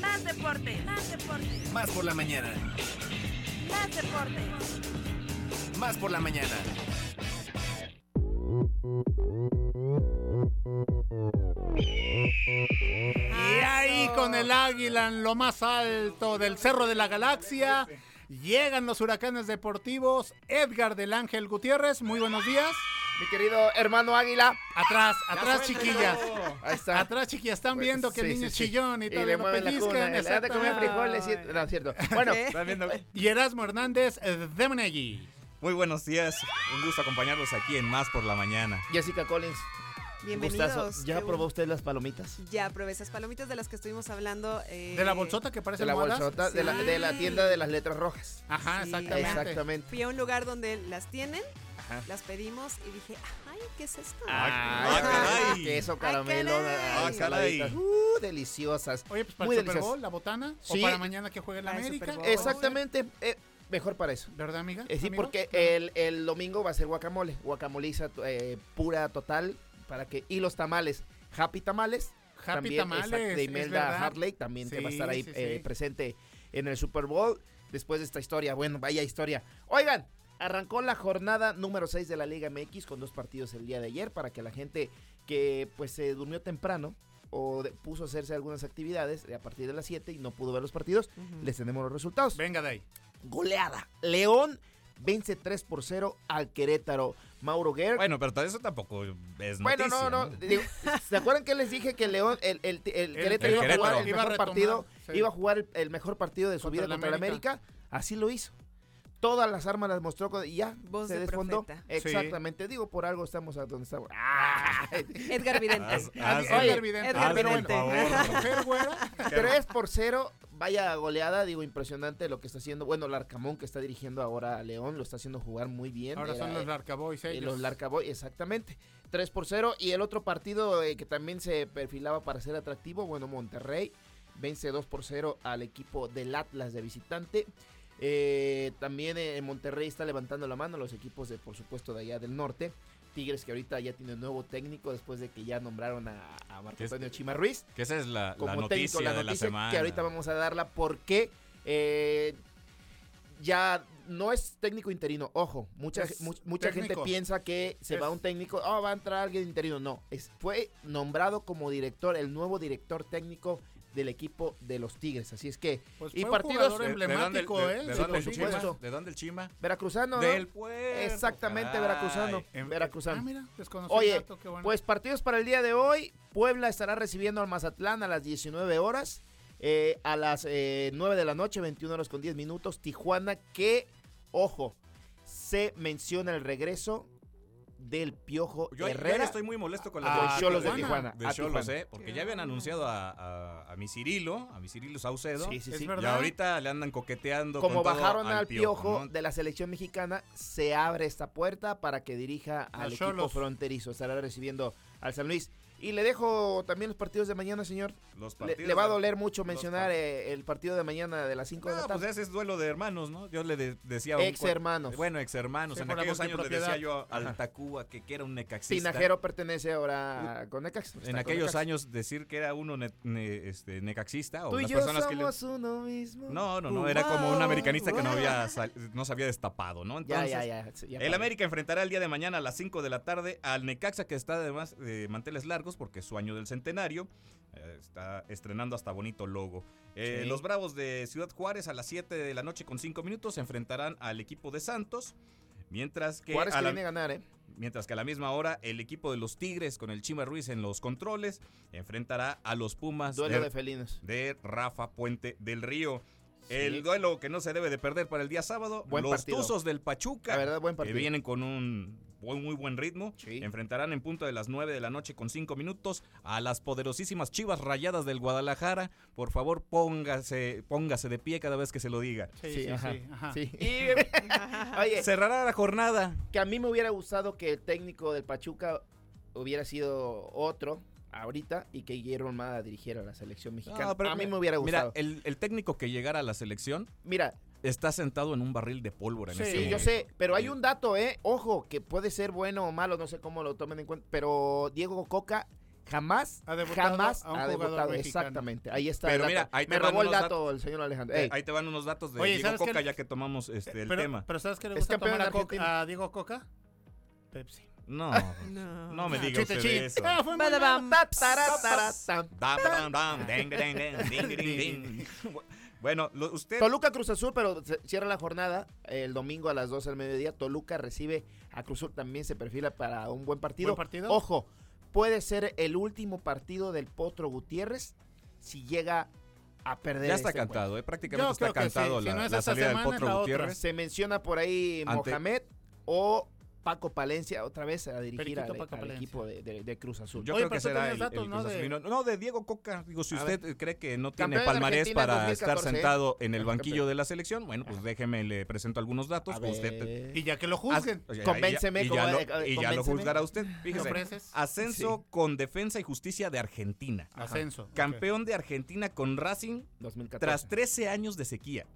Más deporte, más deporte. Más por la mañana. Más deporte más por la mañana. Y ahí con el águila en lo más alto del Cerro de la Galaxia, llegan los huracanes deportivos. Edgar del Ángel Gutiérrez, muy buenos días. Mi querido hermano Águila. Atrás, atrás, chiquillas. Ahí está. Atrás, chiquillas. Están pues, viendo que el niño es chillón y, todo. le mueven la cuna. de comer frijoles. No, cierto. Bueno. y Erasmo Hernández eh, de Menegui. Muy buenos días, un gusto acompañarlos aquí en Más por la Mañana. Jessica Collins. Bienvenidos. ¿Ya probó usted las palomitas? Ya probé esas palomitas de las que estuvimos hablando. Eh, de la bolsota que parece De la bolsota, de, la, de, la, tienda de las letras rojas. Ajá, exactamente. exactamente. Fui a un lugar donde las tienen, las pedimos y dije, ay, ¿qué es esto? Ah, ah queso, caramelo, ah, caray. Uh, deliciosas. Oye, pues para Muy el Super Bowl, la botana, o para mañana que juegue la América. Exactamente. Eh, mejor para eso. ¿Verdad, amiga? Eh, sí, porque el, el, domingo va a ser guacamole. Guacamoliza eh, pura, total. para que Y los tamales. Happy Tamales. Happy Tamales. de Imelda Hartley también que va a estar ahí eh, presente en el Super Bowl. Después de esta historia. Bueno, vaya historia. Oigan, Arrancó la jornada número 6 de la Liga MX con dos partidos el día de ayer para que la gente que pues se durmió temprano o de- puso a hacerse algunas actividades a partir de las 7 y no pudo ver los partidos, les tenemos los resultados. Venga de ahí. Goleada. León vence 3 por 0 al Querétaro. Mauro Guerra. Bueno, pero todo eso tampoco es Bueno, noticia, no, no. digo, ¿Se acuerdan que les dije que el León, el, el, el Querétaro el iba a jugar el mejor retomar, partido? sí. Iba a jugar el, el mejor partido de su Contra vida contra el América. América. Así lo hizo. Todas las armas las mostró con- y ya Voz se de desfondó. profeta. Exactamente. Digo, por algo estamos a donde estamos. ¡Ah! Edgar Vidente. Haz- Edgar Oye, Vidente. Edgar Pero Vidente. bueno, la mujer güera, 3 por 0. Vaya goleada, digo, impresionante lo que está haciendo. Bueno, Larcamón que está dirigiendo ahora a León, lo está haciendo jugar muy bien. Ahora Era, son los eh, Larcaboys Eh, ellos. los Larcaboy, exactamente. 3 por 0. Y el otro partido eh, que también se perfilaba para ser atractivo, bueno, Monterrey vence 2 por 0 al equipo del Atlas de visitante. Eh, también eh, en Monterrey está levantando la mano los equipos de, por supuesto, de allá del norte. Tigres que ahorita ya tiene un nuevo técnico después de que ya nombraron a, a Marco Antonio Chima Ruiz Que esa es la, noticia técnico la de la semana. que ahorita vamos a darla porque eh, ya no es técnico interino. Ojo, mucha, mu- mucha gente piensa que se va un técnico, oh, va a entrar alguien interino. No, es, fue nombrado como director, el nuevo director técnico del equipo de los Tigres. Así es que, Pues y partidos jugador ¿De- de dónde- emblemático, de- ¿eh? ¿De de dónde el. Chima? ¿De dónde el Chima? veracruzano, ¿no? Del puerto. Exactamente, caray. veracruzano. En- Veracruzano. Ah, mira, desconocí Oye, el dato, qué bueno. Pues partidos para el día de hoy. Puebla estará recibiendo al Mazatlán a las 19 horas. eh, a las eh, 9 de la noche, 21 horas con 10 minutos. Tijuana, que, ojo, se menciona el regreso del Piojo Yo, yo Herrera. estoy muy molesto con la los política Cholos de de Tijuana. De Cholos. ¿eh? Porque ya habían anunciado a, a, a mi Cirilo, a mi Cirilo Saucedo. Sí, sí, sí. Y ahorita le andan coqueteando Como con todo bajaron al Piojo, Piojo ¿no? de la selección mexicana, se abre esta puerta para que dirija al equipo Cholos. fronterizo. Estará recibiendo al San Luis. Y le dejo también los partidos de mañana, señor. Los partidos le va a doler mucho mencionar eh, el partido de mañana de las 5 de la No, tarde. pues ese es duelo de hermanos, ¿no? Yo le de- decía... a Ex hermanos. Bueno, ex hermanos. Sí, en aquellos años le decía yo al. Tacuba que, que era un necaxista. Tinajero pertenece ahora con Necax. En aquellos años decir que era uno ne- ne- este, necaxista o Tú y las yo personas que le... somos uno mismo. No, no, no, era como un americanista que no había sal- no se había destapado, ¿no? Entonces, ya, ya. ya el. América enfrentará el día de mañana a las 5 de la tarde al Necaxa, que está además de manteles largos porque es su año del centenario. Eh, está estrenando hasta bonito logo. Eh, Sí. Los Bravos de Ciudad Juárez a las 7 de la noche con 5 minutos se enfrentarán al equipo de Santos. Mientras que, Juárez a que viene a ganar, ¿eh? mientras que a la misma hora el equipo de los Tigres con el Chima Ruiz en los controles enfrentará a los Pumas Duelo de- de felinos. de Rafa Puente del Río. Sí. El duelo que no se debe de perder para el día sábado. Buen los partido. Tuzos del Pachuca. La verdad, buen que partido. vienen con un buen- muy buen ritmo. Sí. Enfrentarán en punto de las 9 de la noche con 5 minutos a las poderosísimas Chivas Rayadas del Guadalajara. Por favor, póngase, póngase de pie cada vez que se lo diga. Sí, sí, sí. ajá, ajá. sí. Oye, Cerrará la jornada. que a mí me hubiera gustado que el técnico del Pachuca hubiera sido otro ahorita y que Guillermo Almada dirigiera la selección mexicana. No, pero a mí me hubiera gustado. Mira, el, el técnico que llegara a la selección Mira, está sentado en un barril de pólvora. En Sí, este Sí, yo sé, pero hay un dato, ¿eh? Ojo, que puede ser bueno o malo, no sé cómo lo tomen en cuenta, pero Diego Coca jamás, Ha jamás a un ha debutado. mexicano. Exactamente, ahí está. Pero el mira, dato. ahí te Me van robó el dato el señor Alejandro. Ey, Ahí te van unos datos de Oye, Diego. Coca, ya que tomamos este, el tema. pero ¿sabes qué le Es gusta tomar a, de. Coca- a Diego Coca? Pepsi. No, No. no me chiste, usted chiste. eso. Bueno, lo- usted. Toluca Cruz Azul, pero se- cierra la jornada el domingo a las 12 del mediodía. Toluca recibe a Cruz Azul, también se perfila para un buen partido. ¿Buen partido? Ojo, puede ser el último partido del Potro Gutiérrez si llega a perder. Ya está este cantado, eh, prácticamente Yo está sí. cantado Si la, no es la esta salida del semana, es Potro la otra. encuentro. Gutiérrez. Se menciona por ahí Ante- Mohamed o Paco Palencia otra vez a dirigir al, Paco al equipo de, de- de Cruz Azul. Yo Oye, creo que será el, datos, el ¿no? Cruz de-. No, de Diego Coca. Digo, si A usted eh, cree que no tiene Campeón palmarés para 2014, estar sentado en el banquillo campeón. de la selección, bueno, pues déjeme, le presento algunos datos. Usted Y ya que lo juzguen. Oye, Convénceme Y ya, como- lo, eh, eh, y ya lo juzgará usted. ¿Me Fíjese. Ascenso con Defensa y Justicia de Argentina. Ascenso. Campeón de Argentina con Racing 2014. tras 13 años de sequía.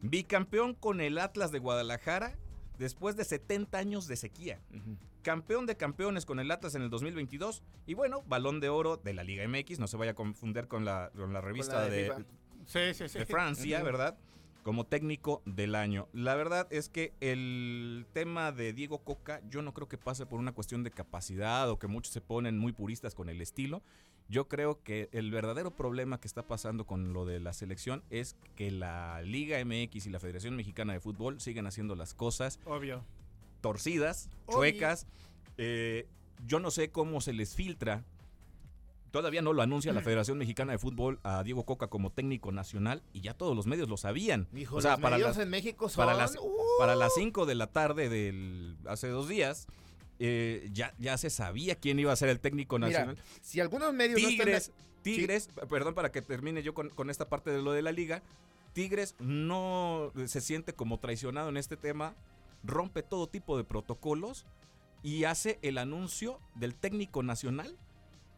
Bicampeón con el Atlas de Guadalajara después de 70 años de sequía. Campeón de campeones con el Atlas en el 2022. Y bueno, balón de oro de la Liga MX. No se vaya a confundir con la, con la revista de de, FIFA. Sí, sí, sí. de Francia. ¿verdad? como técnico del año. La verdad es que el tema de Diego Coca yo no creo que pase por una cuestión de capacidad o que muchos se ponen muy puristas con el estilo. Yo creo que el verdadero problema que está pasando con lo de la selección es que la Liga MX y la Federación Mexicana de Fútbol siguen haciendo las cosas Obvio. torcidas, Obvio. chuecas. Eh, yo no sé cómo se les filtra. Todavía no lo anuncia la Federación Mexicana de Fútbol a Diego Coca como técnico nacional y ya todos los medios lo sabían. Hijo, o sea, los para medios las, en México son... para las, ¡uh! para las 5 de la tarde del hace dos días, eh, ya, ya se sabía quién iba a ser el técnico Mira, nacional. si algunos medios no están de- Tigres, Tigres, perdón para que termine yo con, con esta parte de lo de la liga. Tigres no se siente como traicionado en este tema, rompe todo tipo de protocolos y hace el anuncio del técnico nacional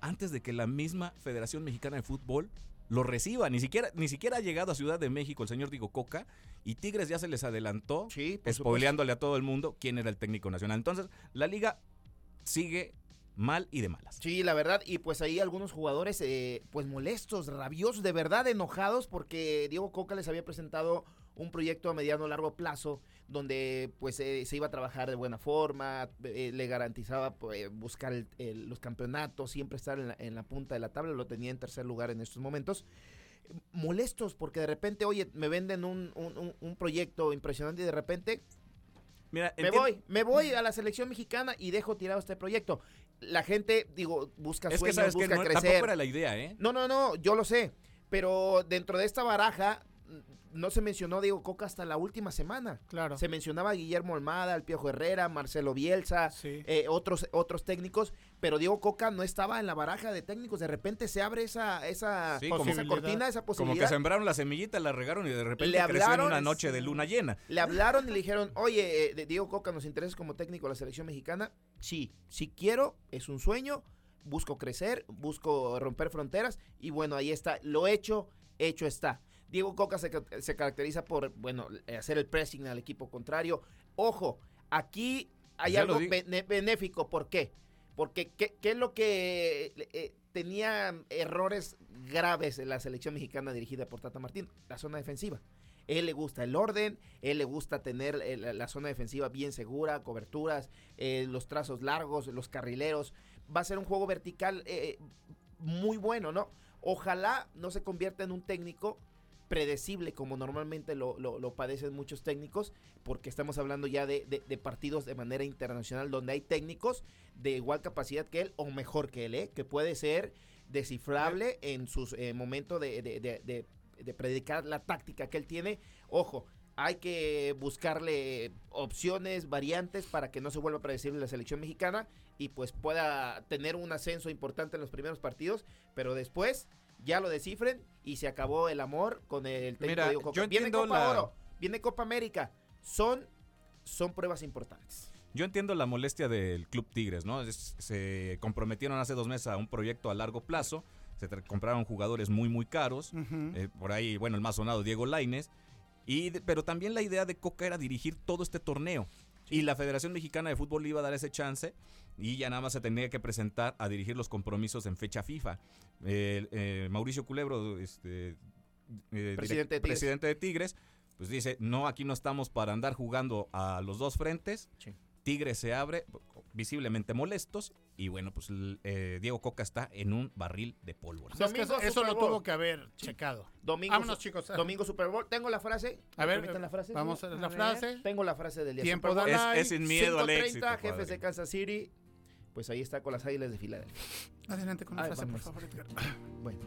antes de que la misma Federación Mexicana de Fútbol lo reciba. Ni siquiera, ni siquiera ha llegado a Ciudad de México el señor Diego Coca y Tigres ya se les adelantó, spoileándole a todo el mundo quién era el técnico nacional. Entonces, la liga sigue mal y de malas. Sí, la verdad, y pues ahí algunos jugadores eh, pues molestos, rabiosos, de verdad enojados porque Diego Coca les había presentado un proyecto a mediano largo plazo donde pues eh, se iba a trabajar de buena forma, eh, le garantizaba pues, buscar el- el- los campeonatos, siempre estar en la, en la punta de la tabla, lo tenía en tercer lugar en estos momentos. Molestos porque de repente, oye, me venden un, un- proyecto impresionante y de repente Mira, me voy, me voy a la selección mexicana y dejo tirado este proyecto. La gente, digo, busca Es que que busca no, crecer. tampoco era la idea, ¿eh? No, no, no, yo lo sé. Pero dentro de esta baraja no se mencionó Diego Coca hasta la última semana. Claro. Se mencionaba a Guillermo Almada, al Piojo Herrera, Marcelo Bielsa, Sí. eh, otros, otros técnicos, pero Diego Coca no estaba en la baraja de técnicos. De repente se abre esa, esa, Sí, esa como- cortina, esa Como posibilidad. que sembraron la semillita, la regaron y de repente Le creció en hablaron, una noche de luna llena. Le hablaron y le dijeron, oye, eh, Diego Coca, ¿nos interesa como técnico de la selección mexicana? Sí, sí quiero, es un sueño, busco crecer, busco romper fronteras y bueno, ahí está, lo hecho, hecho está. Diego Coca se, ca- se caracteriza por, bueno, eh, hacer el pressing al equipo contrario. Ojo, aquí hay Ya algo benéfico, ¿por qué? Porque ¿qué, qué es lo que eh, tenía errores graves en la selección mexicana dirigida por Tata Martín? La zona defensiva. Él le gusta el orden, él le gusta tener eh, la, la zona defensiva bien segura, coberturas, eh, los trazos largos, los carrileros. Va a ser un juego vertical eh, muy bueno, ¿no? Ojalá no se convierta en un técnico predecible como normalmente lo, lo- lo padecen muchos técnicos, porque estamos hablando ya de, de- de partidos de manera internacional donde hay técnicos de igual capacidad que él o mejor que él, ¿eh? que puede ser descifrable en sus eh, momentos de, de- de- de- de predicar la táctica que él tiene. Ojo, hay que buscarle opciones, variantes para que no se vuelva predecible la selección mexicana y pues pueda tener un ascenso importante en los primeros partidos, pero después ya lo descifren y se acabó el amor con el técnico Mira, Diego Coca. yo Viene Copa la- Oro, viene Copa América. Son, son pruebas importantes. Yo entiendo la molestia del Club Tigres, ¿no? Es- se comprometieron hace dos meses a un proyecto a largo plazo. Se compraron jugadores muy, muy caros. Eh, por ahí, bueno, el más sonado, Diego Laines. Y de- pero también la idea de Coca era dirigir todo este torneo. Y la Federación Mexicana de Fútbol le iba a dar ese chance. Y ya nada más se tenía que presentar a dirigir los compromisos en fecha FIFA. Eh, Mauricio Culebro, este, eh, Presidente de Tigres. presidente de Tigres, pues dice, no, aquí no estamos para andar jugando a los dos frentes. Tigres se abre, visiblemente molestos, y bueno, pues el, eh, Diego Coca está en un barril de pólvora. Es que eso, Domingo eso lo tuvo que haber checado. Domingo, Vámonos, chicos. Domingo Super Bowl. Tengo la frase. A ¿Me ver, la frase? vamos a la frase. Tengo la frase del día. Tiempo Super Bowl. Dalai. Es- es sin miedo al 5:30, éxito, jefes padre. de Kansas City. Pues ahí está con las águilas de Filadelfia. Adelante con la Ay, frase, por vámonos. favor, Edgar. Bueno.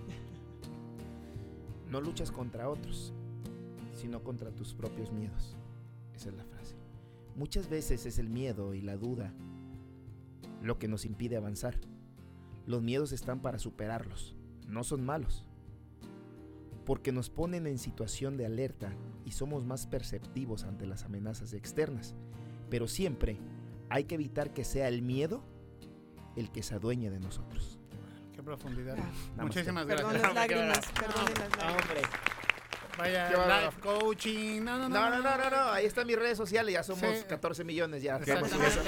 No luchas contra otros, sino contra tus propios miedos. Esa es la frase. Muchas veces es el miedo y la duda lo que nos impide avanzar. Los miedos están para superarlos, no son malos. Porque nos ponen en situación de alerta y somos más perceptivos ante las amenazas externas. Pero siempre hay que evitar que sea el miedo el que se adueñe de nosotros. Qué profundidad. Muchísimas Perdón gracias. las lágrimas, perdonen las lágrimas. Hombre. Vaya, life coaching. No, no, no. No, no, no, no, no. Ahí están mis redes sociales. Ya somos Sí. 14 millones ya. Estamos en eso.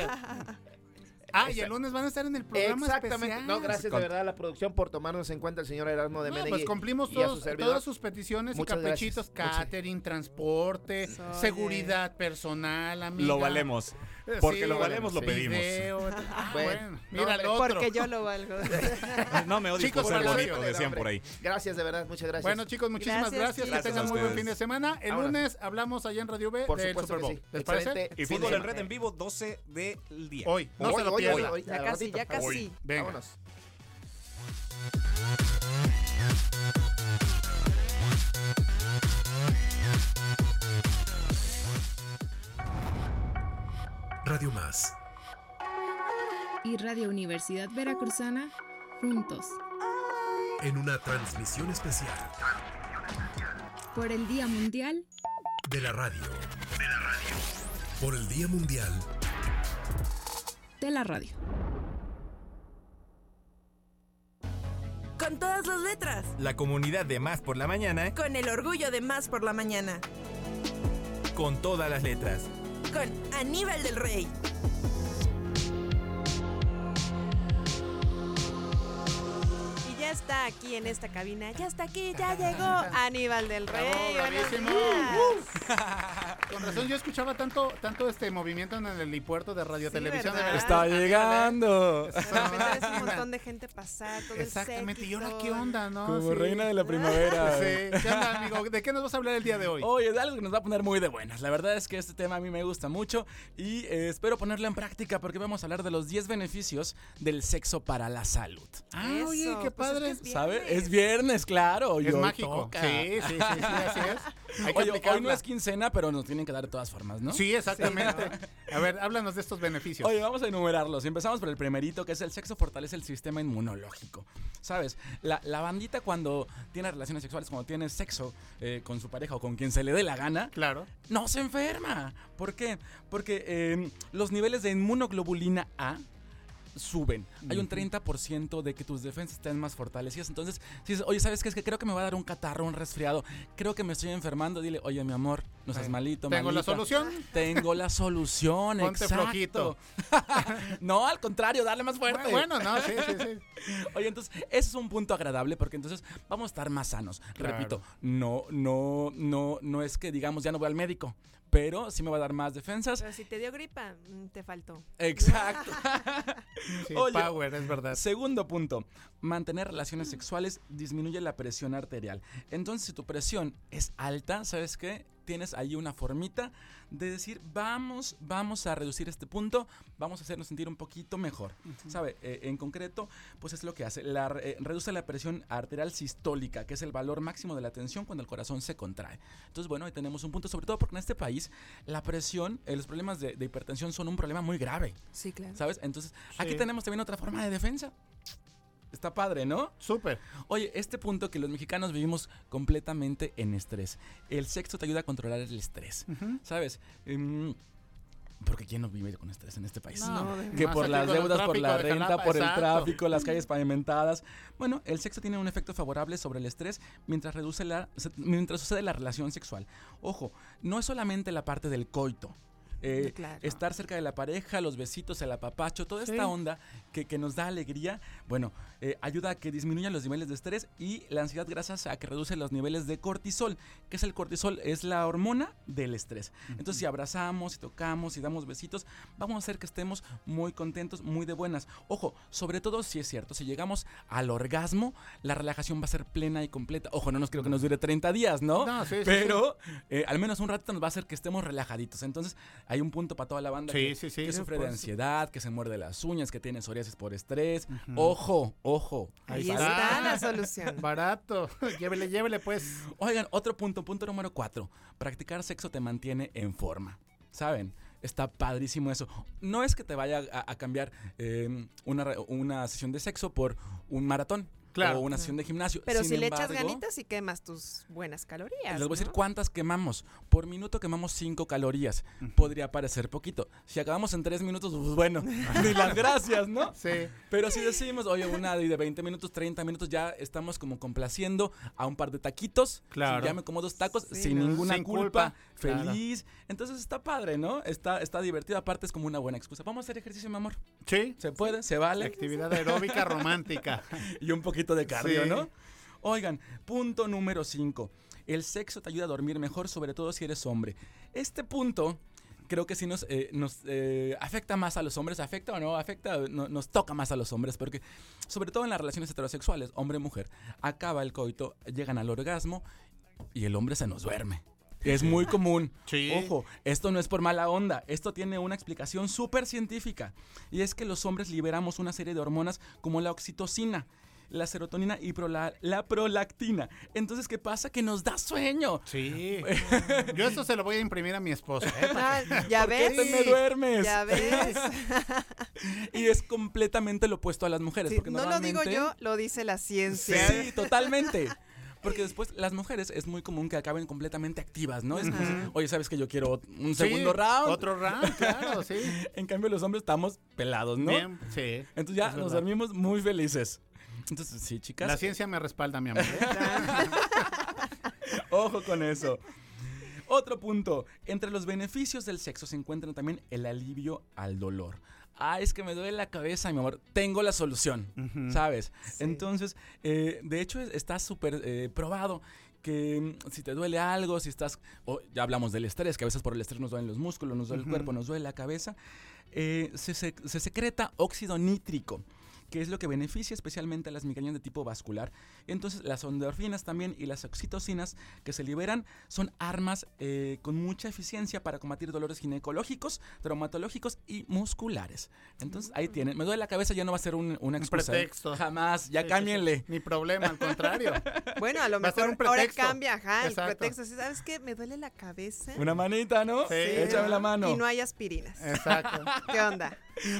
Ah, y el lunes van a estar en el programa Exactamente. especial. No, gracias de verdad a la producción por tomarnos en cuenta el señor Erasmo de No, Menegui pues cumplimos y a su todos, todas sus peticiones Muchas y caprichitos, gracias. Muchas- catering, transporte, seguridad personal, amiga. Lo valemos. Eh, Porque sí, lo valemos, lo pedimos. video. Ah, Bueno, bueno, no, mira otro. Porque yo lo valgo. No me Chicos, por ser bonito, decían por ahí. Gracias, de verdad, muchas gracias. Bueno, chicos, muchísimas Gracias, gracias. Que tengan muy buen fin de semana. El Ahora. lunes hablamos allá en Radio B Por del supuesto Super que Bowl. sí. ¿Les Excelente. parece? Y fútbol en red en vivo 12 del día. Hoy, no Hoy, se lo hoy, hoy, hoy, Ya casi, ratito. ya casi. Venga. Vámonos. Radio Más. Y Radio Universidad Veracruzana, juntos, En una transmisión especial por el Día Mundial de la radio. De la radio. Por el Día Mundial de la Radio. Con todas las letras. La comunidad de Más por la Mañana Con el orgullo de Más por la Mañana. con todas las letras. Con Aníbal del Rey. Está aquí en esta cabina. Ya está aquí, ya llegó Aníbal del Rey. Bravo. Con razón, yo escuchaba tanto, tanto este movimiento en el helipuerto de Radio Sí, Televisión. de ¿verdad? Está llegando. Un montón de gente pasar, todo Exactamente. el ¿Y ahora qué onda, no? Como Sí. reina de la primavera. Sí. ¿Qué onda, amigo? ¿De qué nos vas a hablar el día de hoy? Oye, es algo que nos va a poner muy de buenas. La verdad es que este tema a mí me gusta mucho y eh, espero ponerlo en práctica porque vamos a hablar de los 10 beneficios del sexo para la salud. Ah, Eso, oye, qué pues es que es viernes. Es viernes, claro. Es mágico. toca. Sí, sí, sí, sí, así es. Hay que Oye, hoy no es quincena, pero nos tienen que dar de todas formas, ¿no? Sí, exactamente. A ver, háblanos de estos beneficios. Oye, vamos a enumerarlos. Y empezamos por el primerito, que es el sexo fortalece el sistema inmunológico. ¿Sabes? La, la bandita cuando tiene relaciones sexuales, cuando tiene sexo eh, con su pareja o con quien se le dé la gana, Claro. no se enferma. ¿Por qué? Porque eh, los niveles de inmunoglobulina A suben. Hay un 30% de que tus defensas estén más fortalecidas. Entonces, si dices, oye, ¿sabes qué? Es que creo que me va a dar un catarro, un resfriado. Creo que me estoy enfermando. Dile, oye, mi amor, no seas malito, ¿Tengo la solución? Tengo la solución, Ponte exacto. flojito. no, al contrario, dale más fuerte. Bueno, no, sí, sí, sí. Oye, entonces, ese es un punto agradable porque entonces vamos a estar más sanos. Claro. Repito, no, no, no, no es que digamos ya no voy al médico, pero sí me va a dar más defensas. Pero si te dio gripa, mm, te faltó. Exacto. Sí, Oye, power, es verdad. Segundo punto, mantener relaciones sexuales disminuye la presión arterial. Entonces, si tu presión es alta, ¿sabes qué? Tienes ahí una formita de decir, vamos, vamos a reducir este punto, vamos a hacernos sentir un poquito mejor. ¿Sabe? Eh, en concreto, pues es lo que hace. La, eh, reduce la presión arterial sistólica, que es el valor máximo de la tensión cuando el corazón se contrae. Entonces, bueno, ahí tenemos un punto, sobre todo porque en este país la presión, eh, los problemas de, de hipertensión son un problema muy grave. Sí, claro. ¿Sabes? Entonces, aquí Sí. tenemos también otra forma de defensa. Está padre, ¿no? Súper. Oye, este punto que los mexicanos vivimos completamente en estrés. El sexo te ayuda a controlar el estrés. ¿Sabes? Em, porque ¿quién no vive con estrés en este país? No, que por las deudas, por la renta, Jalapa, por el exacto. tráfico, las calles pavimentadas. Bueno, el sexo tiene un efecto favorable sobre el estrés mientras reduce la, mientras sucede la relación sexual. Ojo, no es solamente la parte del coito. Eh, Claro. Estar cerca de la pareja, los besitos, el apapacho, toda Sí. esta onda que, que nos da alegría, bueno, eh, ayuda a que disminuyan los niveles de estrés y la ansiedad gracias a que reduce los niveles de cortisol. que es el cortisol? Es la hormona del estrés. Entonces, si abrazamos, si tocamos, si damos besitos, vamos a hacer que estemos muy contentos, muy de buenas. Ojo, sobre todo si es cierto, si llegamos al orgasmo, la relajación va a ser plena y completa. Ojo, no nos creo que nos dure 30 días, ¿no? No, sí, sí, Pero eh, al menos un ratito nos va a hacer que estemos relajaditos. Entonces, hay un punto para toda la banda Sí, que, sí, sí. que sufre de ansiedad, que se muerde las uñas, que tiene psoriasis por estrés. Ojo, ojo. Ahí está la solución. Barato. llévele, llévele, pues. Oigan, otro punto, punto número cuatro. Practicar sexo te mantiene en forma. ¿Saben? Está padrísimo eso. No es que te vaya a, a cambiar eh, una, una sesión de sexo por un maratón. Claro. O una sesión de gimnasio. Pero Sin si le echas embargo, ganitas y quemas tus buenas calorías. Les voy a decir cuántas quemamos. Por minuto quemamos 5 calorías. Podría parecer poquito. Si acabamos en 3 minutos, pues bueno, ni las gracias, ¿no? Sí. Pero si decimos, oye, una de 20 minutos, 30 minutos, ya estamos como complaciendo a un par de taquitos. Claro. Si ya me como dos tacos Sí, sin ¿no? ninguna Sin culpa. culpa. Feliz. Entonces está padre, ¿no? Está, está divertido. Aparte es como una buena excusa. Vamos a hacer ejercicio, mi amor. Sí. Se puede, se vale. Actividad aeróbica romántica. y un poquito de cardio, Sí. ¿no? Oigan, punto número 5. El sexo te ayuda a dormir mejor, sobre todo si eres hombre. Este punto creo que sí nos, eh, nos eh, afecta más a los hombres. ¿Afecta o no? Afecta, no- nos toca más a los hombres porque, sobre todo en las relaciones heterosexuales, hombre-mujer, acaba el coito, llegan al orgasmo y el hombre se nos duerme. Es muy común. Sí. Ojo, esto no es por mala onda. Esto tiene una explicación súper científica. Y es que los hombres liberamos una serie de hormonas como la oxitocina, la serotonina y prola- la prolactina. Entonces, ¿qué pasa? Que nos da sueño. Sí. Yo esto se lo voy a imprimir a mi esposa. ¿eh? Ah, ¿Ya ¿Por qué ves? te me duermes? ¿Ya ves? y es completamente lo opuesto a las mujeres. Sí, porque no lo digo yo, lo dice la ciencia. Sí, totalmente. Porque después las mujeres es muy común que acaben completamente activas, ¿no? Es como, oye, ¿sabes que yo quiero un Sí, segundo round? Otro round, claro, sí. En cambio, los hombres estamos pelados, ¿no? Bien, sí. Entonces ya nos dormimos muy felices. Entonces, sí, chicas. La ciencia me respalda, mi amor. Ojo con eso. Otro punto. Entre los beneficios del sexo se encuentran también el alivio al dolor. Ah, es que me duele la cabeza, mi amor. Tengo la solución. ¿sabes? Entonces, eh, de hecho, es- está súper eh, probado que mm, si te duele algo, si estás, o ya hablamos del estrés, que a veces por el estrés nos duelen los músculos, nos duele el cuerpo, nos duele la cabeza, eh, se, se- se secreta óxido nítrico que es lo que beneficia especialmente a las migrañas de tipo vascular. Entonces, las endorfinas también y las oxitocinas que se liberan son armas eh, con mucha eficiencia para combatir dolores ginecológicos, traumatológicos y musculares. Entonces, ahí tienen. Me duele la cabeza, ya no va a ser un, una Un excusa. ¿eh? pretexto. Jamás, ya Sí, cámbienle. sí. Ni problema, al contrario. Bueno, a lo Va a ser mejor un ahora cambia, ajá, el Exacto. pretexto. Sí, ¿Sabes qué? Me duele la cabeza. Una manita, ¿no? Sí. Échame la mano. Y no hay aspirinas. Exacto. ¿Qué onda?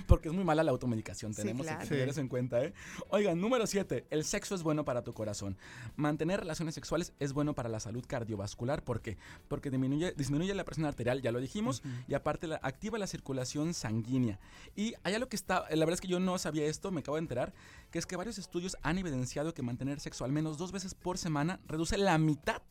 Porque es muy mala la automedicación, Sí, tenemos claro. que tener eso en cuenta, ¿eh? Oigan, número 7, el sexo es bueno para tu corazón. Mantener relaciones sexuales es bueno para la salud cardiovascular, ¿por qué? Porque disminuye, disminuye la presión arterial, ya lo dijimos, y aparte la- activa la circulación sanguínea. Y hay algo que está, la verdad es que yo no sabía esto, me acabo de enterar, que es que varios estudios han evidenciado que mantener sexo al menos dos veces por semana reduce la mitad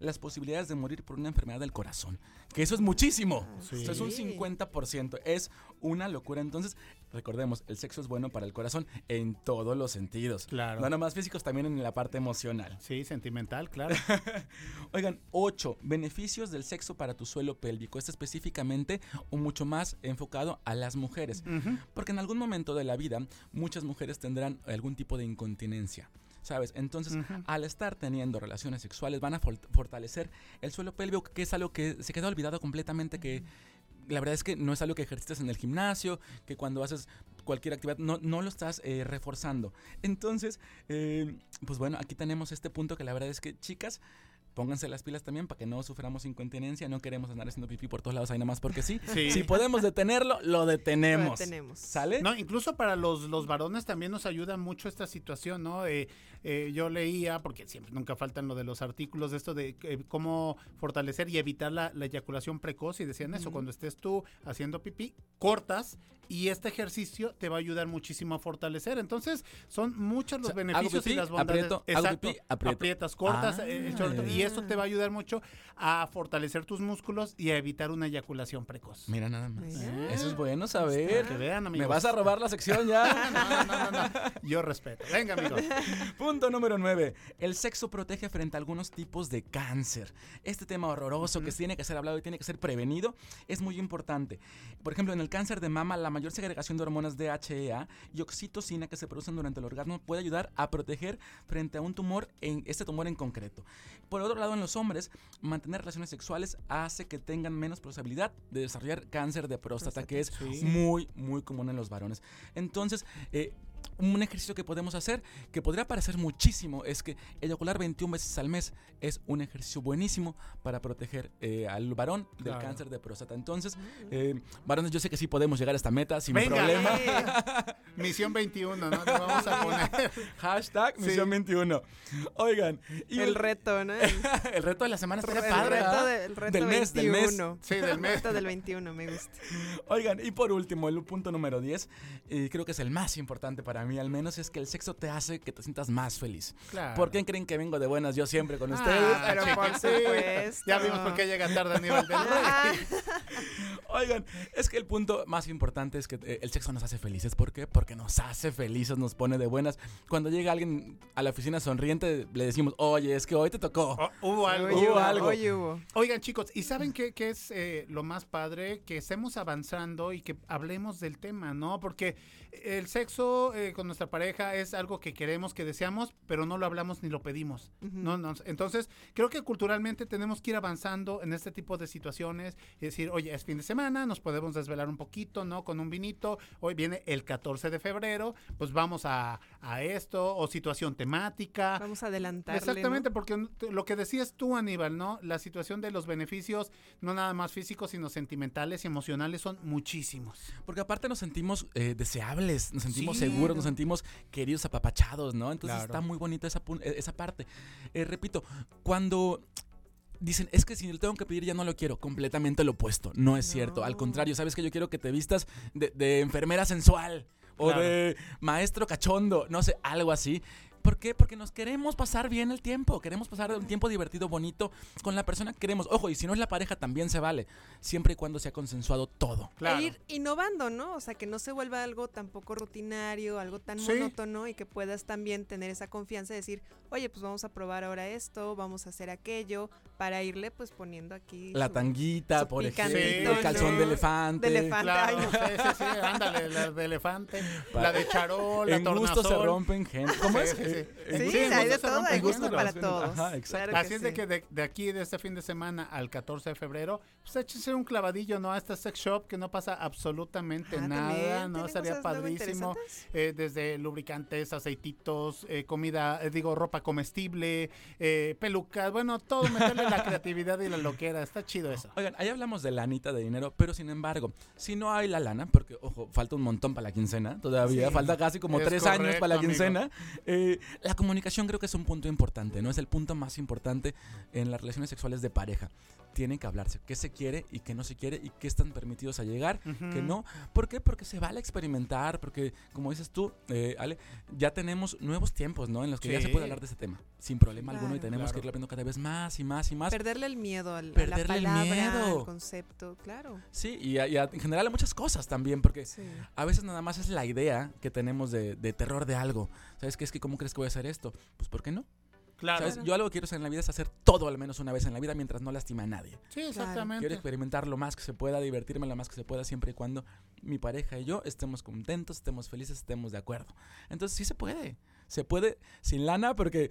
las posibilidades de morir por una enfermedad del corazón. Que eso es muchísimo. Sí. Eso es un 50%. Es una locura. Entonces, recordemos, el sexo es bueno para el corazón en todos los sentidos. Claro. No nomás físicos, también en la parte emocional. Sí, sentimental, claro. Oigan, 8. Beneficios del sexo para tu suelo pélvico. Este específicamente o mucho más enfocado a las mujeres. Porque en algún momento de la vida muchas mujeres tendrán algún tipo de incontinencia. ¿Sabes? Entonces, al estar teniendo relaciones sexuales, van a fol- fortalecer el suelo pélvico, que es algo que se queda olvidado completamente, que la verdad es que no es algo que ejercitas en el gimnasio, que cuando haces cualquier actividad no, no lo estás eh, reforzando. Entonces, eh, pues bueno, aquí tenemos este punto que la verdad es que, chicas, pónganse las pilas también para que no suframos incontinencia, no queremos andar haciendo pipí por todos lados ahí nada más porque sí. Sí. Si podemos detenerlo, lo detenemos. Lo detenemos. ¿Sale? No, incluso para los, los varones también nos ayuda mucho esta situación, ¿no? Eh, eh, yo leía, porque siempre nunca faltan lo de los artículos de esto de eh, cómo fortalecer y evitar la, la eyaculación precoz y decían eso, cuando estés tú haciendo pipí, cortas y este ejercicio te va a ayudar muchísimo a fortalecer. Entonces, son muchos los O sea, beneficios pipí, y las bondades. aprieto, hago Exacto, pipí, aprieto. aprietas, cortas, Ah, eh, el short, y eso te va a ayudar mucho a fortalecer tus músculos y a evitar una eyaculación precoz. Mira nada más. Mira. Eso es bueno saber. Que vean, ¿Me amigos. vas a robar la sección ya? no, no, no, no. Yo respeto. Venga, amigos. Punto número 9. El sexo protege frente a algunos tipos de cáncer. Este tema horroroso que tiene que ser hablado y tiene que ser prevenido es muy importante. Por ejemplo, en el cáncer de mama, la mayor segregación de hormonas DHEA y oxitocina que se producen durante el orgasmo puede ayudar a proteger frente a un tumor, en este tumor en concreto. Por otro lado, en los hombres, mantener relaciones sexuales hace que tengan menos posibilidad de desarrollar cáncer de próstata, que es Sí. muy, muy común en los varones. Entonces, eh, un ejercicio que podemos hacer, que podría parecer muchísimo, es que eyacular 21 veces al mes es un ejercicio buenísimo para proteger eh, al varón del Claro. cáncer de próstata. Entonces, eh, varones, yo sé que sí podemos llegar a esta meta sin Venga. problema. Misión 21, ¿no? Vamos a poner. Hashtag Sí. misión 21. Oigan, y El reto, ¿no? El, el reto de la semana el padre. reto, de- el reto del mes, del mes. 21. Sí, del El mes. reto del 21, me gusta. Oigan, y por último, el punto número 10, eh, creo que es el más importante para mí. mí al menos, es que el sexo te hace que te sientas más feliz. Claro. ¿Por qué creen que vengo de buenas yo siempre con Ah, ustedes? pero por supuesto. Ya vimos por qué llega tarde Aníbal del. Oigan, es que el punto más importante es que eh, el sexo nos hace felices. ¿Por qué? Porque nos hace felices, nos pone de buenas. Cuando llega alguien a la oficina sonriente, le decimos, oye, es que hoy te tocó. Oh, Hubo algo. Hubo algo. Hoy hubo. Oigan, chicos, ¿y saben qué, qué es eh, lo más padre? Que estemos avanzando y que hablemos del tema, ¿no? Porque el sexo eh, con nuestra pareja es algo que queremos, que deseamos, pero no lo hablamos ni lo pedimos. ¿no? No, Entonces, creo que culturalmente tenemos que ir avanzando en este tipo de situaciones y decir, oye, es fin de semana, nos podemos desvelar un poquito, ¿no? Con un vinito. Hoy viene el 14 de febrero, pues vamos a, a esto, o situación temática. Vamos a adelantarle, Exactamente, porque lo que decías tú, Aníbal, ¿no? La situación de los beneficios, no nada más físicos, sino sentimentales y emocionales, son muchísimos. Porque aparte nos sentimos eh, deseables, nos sentimos Sí. seguros, nos sentimos queridos, apapachados, ¿no? Entonces Claro. está muy bonita esa, eh, esa parte. Eh, repito, cuando dicen, es que si le tengo que pedir ya no lo quiero, completamente lo opuesto. No es cierto. Al contrario, sabes que yo quiero que te vistas de, de enfermera sensual o Claro. de maestro cachondo, no sé, algo así. ¿Por qué? Porque nos queremos pasar bien el tiempo, queremos pasar un tiempo divertido, bonito con la persona que queremos. Ojo, y si no es la pareja también se vale, siempre y cuando sea consensuado todo. E ir innovando, ¿no? O sea, que no se vuelva algo tampoco rutinario, algo tan Sí. monótono y que puedas también tener esa confianza de decir, oye, pues vamos a probar ahora esto, vamos a hacer aquello, para irle pues poniendo aquí La su- tanguita, su por ejemplo, el calzón de elefante. De elefante, Claro, ay, no. sí, sí, sí, ándale, la de elefante, la de charol, la En gusto se rompen géneros. ¿Cómo Sí, es? Sí, sí. Eh, gusto se hay de todo, hay gusto para todos. Ajá, exacto. Así es de que de, de aquí, de este fin de semana al 14 de febrero, pues échense un clavadillo, ¿no? A esta sex shop que no pasa absolutamente Ah, nada, también ¿no? Sería padrísimo. Eh, desde lubricantes, aceititos, eh, comida, eh, digo, ropa comestible, eh, pelucas, bueno, todo meterle la creatividad y la loquera. Está chido eso. Oigan, ahí hablamos de lanita, de dinero, pero sin embargo, si no hay la lana, porque, ojo, falta un montón para la quincena, todavía Sí, falta casi como es tres años para la quincena, eh, la comunicación creo que es un punto importante, ¿no? Es el punto más importante en las relaciones sexuales de pareja. Tienen que hablarse qué se quiere y qué no se quiere y qué están permitidos a llegar, Ujú. qué no. ¿Por qué? Porque se vale experimentar, porque como dices tú, eh, Ale, ya tenemos nuevos tiempos, ¿no? En los que ya se puede hablar de ese tema, sin problema alguno, y Claro. tenemos que irlo aprendiendo cada vez más y más y más. Perderle el miedo al, a la Perderle el miedo. al concepto, claro. Sí, y, a- y a- en general a muchas cosas también, porque Sí. a veces nada más es la idea que tenemos de, de terror de algo. ¿Sabes qué? Es que, ¿cómo crees que voy a hacer esto? Pues, ¿por qué no? Claro. ¿Sabes? Yo algo que quiero hacer en la vida es hacer todo al menos una vez en la vida mientras no lastime a nadie. Sí, exactamente. Quiero experimentar lo más que se pueda, divertirme lo más que se pueda, siempre y cuando mi pareja y yo estemos contentos, estemos felices, estemos de acuerdo. Entonces sí se puede. Se puede sin lana porque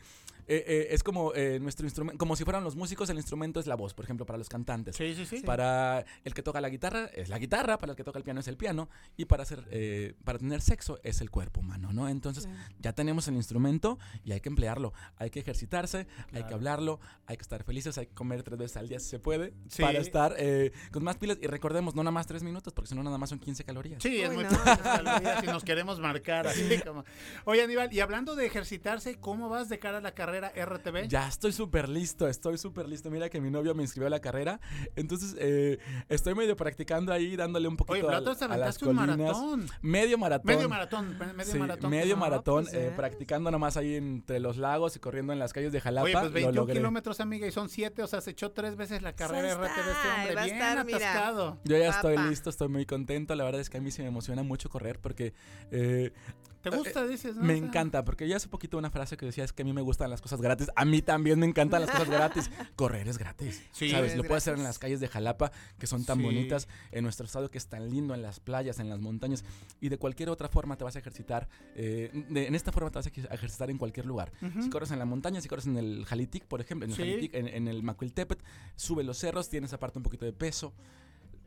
eh, eh, es como eh, nuestro instrumento, como si fueran los músicos, el instrumento es la voz, por ejemplo, para los cantantes. Sí, sí, sí. Para el que toca la guitarra es la guitarra, para el que toca el piano es el piano y para hacer, eh, para tener sexo es el cuerpo humano, ¿no? Entonces Claro. ya tenemos el instrumento y hay que emplearlo, hay que ejercitarse, hay que Claro. hablarlo, hay que estar felices, hay que comer tres veces al día si se puede Sí. para estar eh, con más pilas y recordemos no nada más tres minutos porque si no nada más son 15 calorías. Sí, es Uy, muy no. poquitas calorías y nos queremos marcar así como. Oye, Aníbal, y hablando de ejercitarse, ¿cómo vas de cara a la carrera RTV? Ya estoy súper listo, estoy súper listo. Mira que mi novio me inscribió a la carrera. Entonces, eh, estoy medio practicando ahí, dándole un poquito Oye, pero tú te a las aventaste un colinas. maratón. Medio maratón. Medio maratón, me- medio Sí, maratón. medio maratón, pues eh, practicando nomás ahí entre los lagos y corriendo en las calles de Jalapa. Oye, pues lo 21 logré. kilómetros, amiga, y son 7, o sea, se echó tres veces la carrera RTV este está, hombre, va a bien estar, mira. atascado. Yo ya estoy listo, estoy muy contento. La verdad es que a mí sí me emociona mucho correr porque eh, ¿Te gusta, dices? no? me encanta. Porque ya hace poquito una frase que decía es que a mí me gustan las cosas gratis. A mí también me encantan las cosas gratis. Correr es gratis. Sí, ¿Sabes? es Lo puedes hacer en las calles de Jalapa, que son tan Sí. bonitas, en nuestro estado que es tan lindo, en las playas, en las montañas. Y de cualquier otra forma te vas a ejercitar. eh, de- en esta forma te vas a ejer- a ejercitar en cualquier lugar. Si corres en la montaña, si corres en el Jalitic, por ejemplo, en el, Sí. Jalitic, en, en el Macuiltepet, sube los cerros, tienes aparte un poquito de peso.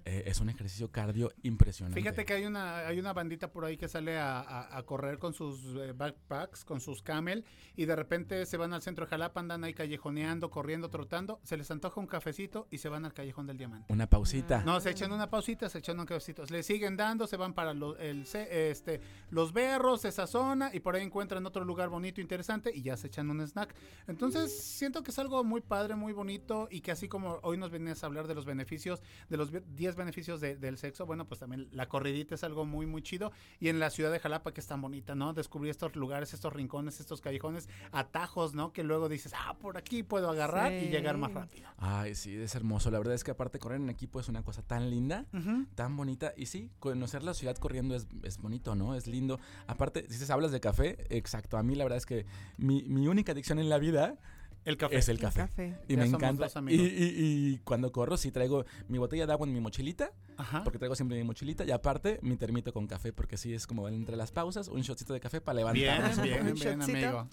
Eh, es un ejercicio cardio impresionante. Fíjate que hay una, hay una bandita por ahí que sale a, a- a correr con sus eh, backpacks, con sus camel, y de repente se van al centro de Jalapa, andan ahí callejoneando, corriendo, trotando, se les antoja un cafecito y se van al callejón del diamante. Una pausita. No, se echan una pausita, se echan un cafecito. Le siguen dando, se van para lo- el, este, los berros, esa zona, y por ahí encuentran otro lugar bonito, interesante, y ya se echan un snack. Entonces, siento que es algo muy padre, muy bonito, y que así como hoy nos venías a hablar de los beneficios, de los be- 10 10 beneficios de- del sexo, bueno, pues también la corridita es algo muy, muy chido. Y en la ciudad de Jalapa, que es tan bonita, ¿no? Descubrir estos lugares, estos rincones, estos callejones, atajos, ¿no? Que luego dices, ah, por aquí puedo agarrar y llegar más rápido. Ay, sí, es hermoso. La verdad es que aparte correr en equipo es una cosa tan linda, tan bonita. Y sí, conocer la ciudad corriendo es, es bonito, ¿no? Es lindo. Aparte, si se hablas de café, exacto. A mí la verdad es que mi, mi única adicción en la vida El café. es el El café. Y Ya me encanta. dos Y, amigos. y- y cuando corro, sí traigo mi botella de agua en mi mochilita, Ajá. porque traigo siempre mi mochilita. Y aparte, mi termito con café, porque sí es como entre las pausas, un shotcito de café para Bien, levantarnos. bien, bien, shotcito. amigo.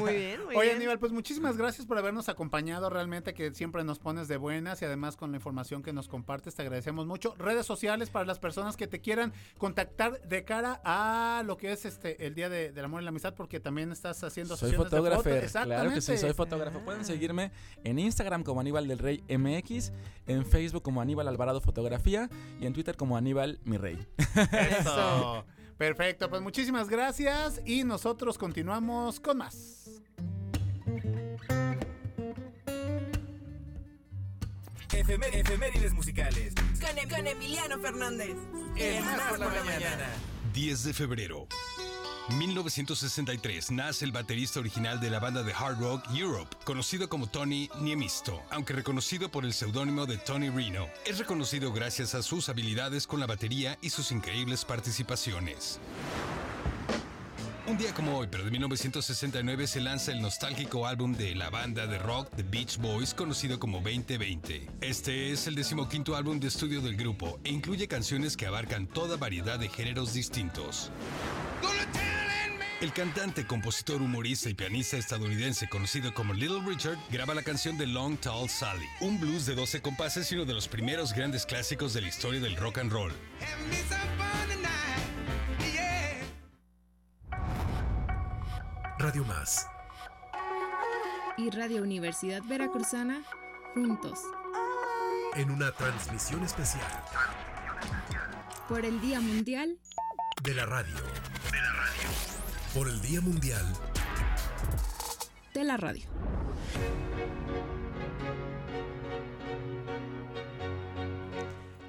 Muy bien, muy Oye, bien. Aníbal, pues muchísimas gracias por habernos acompañado. Realmente que siempre nos pones de buenas y además con la información que nos compartes, te agradecemos mucho. Redes sociales para las personas que te quieran contactar de cara a lo que es este el Día de- del Amor y la Amistad, porque también estás haciendo Soy sesiones de fotógrafo, fotos. claro que sí, soy Exactamente. Fotógrafo. Ah. Pueden seguirme en Instagram como Aníbal del Rey MX, en Facebook como Aníbal Alvarado Fotografía y en Twitter como Aníbal Mi Rey. Eso. Perfecto, pues muchísimas gracias y nosotros continuamos con más. Efemé- efemérides musicales. Con, Em- con Emiliano Fernández. En Más por la mañana. 10 de febrero. 1963 nace el baterista original de la banda de hard rock Europe, conocido como Tony Niemisto, aunque reconocido por el seudónimo de Tony Reno. Es reconocido gracias a sus habilidades con la batería y sus increíbles participaciones. Un día como hoy, pero de 1969, se lanza el nostálgico álbum de la banda de rock The Beach Boys, conocido como 2020. Este es el decimoquinto álbum de estudio del grupo e incluye canciones que abarcan toda variedad de géneros distintos. El cantante, compositor, humorista y pianista estadounidense conocido como Little Richard graba la canción de Long Tall Sally, un blues de 12 compases y uno de los primeros grandes clásicos de la historia del rock and roll. Radio Más. Y Radio Universidad Veracruzana, juntos, En una transmisión especial por el Día Mundial de la radio. De la radio. Por el Día Mundial de la Radio.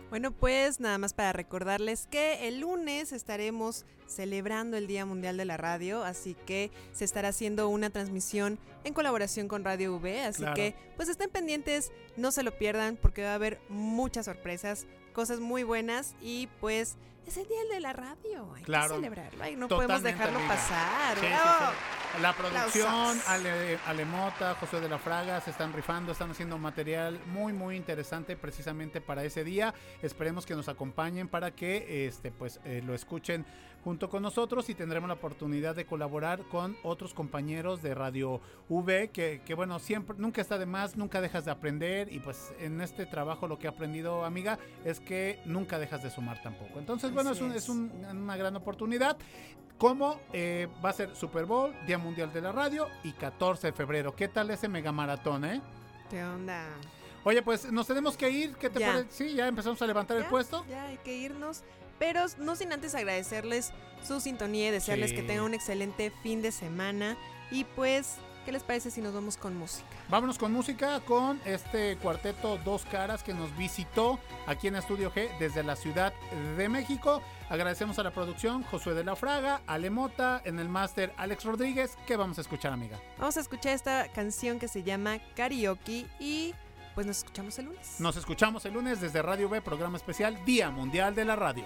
Bueno, pues nada más para recordarles que el lunes estaremos celebrando el Día Mundial de la Radio, así que se estará haciendo una transmisión en colaboración con Radio V, así Claro. que pues estén pendientes, no se lo pierdan porque va a haber muchas sorpresas, cosas muy buenas y pues es el Día de la Radio, hay Claro. que celebrarlo, ay, no podemos dejarlo amiga. pasar. Sí, sí. La producción. Ale, Ale Mota, José de la Fraga se están rifando, están haciendo material muy muy interesante precisamente para ese día. Esperemos que nos acompañen para que este pues eh, lo escuchen junto con nosotros y tendremos la oportunidad de colaborar con otros compañeros de Radio V que, que bueno, siempre nunca está de más, nunca dejas de aprender y pues en este trabajo lo que he aprendido, amiga, es que nunca dejas de sumar tampoco. Entonces, bueno, es, un- es. es un- una gran oportunidad. Como eh, va a ser Super Bowl, Día Mundial de la Radio y 14 de febrero. ¿Qué tal ese mega maratón, eh? ¿Qué onda? Oye, pues nos tenemos que ir. ¿Qué te Ya. Sí, ya empezamos a levantar el puesto. Ya hay que irnos. Pero no sin antes agradecerles su sintonía y desearles Sí. que tengan un excelente fin de semana. Y pues, ¿qué les parece si nos vamos con música? Vámonos con música con este cuarteto Dos Caras que nos visitó aquí en Estudio G desde la Ciudad de México. Agradecemos a la producción Josué de la Fraga, Ale Mota, en el máster Alex Rodríguez. ¿Qué vamos a escuchar, amiga? Vamos a escuchar esta canción que se llama Karaoke y pues nos escuchamos el lunes. Nos escuchamos el lunes desde Radio B, programa especial Día Mundial de la Radio.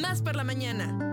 Más por la mañana.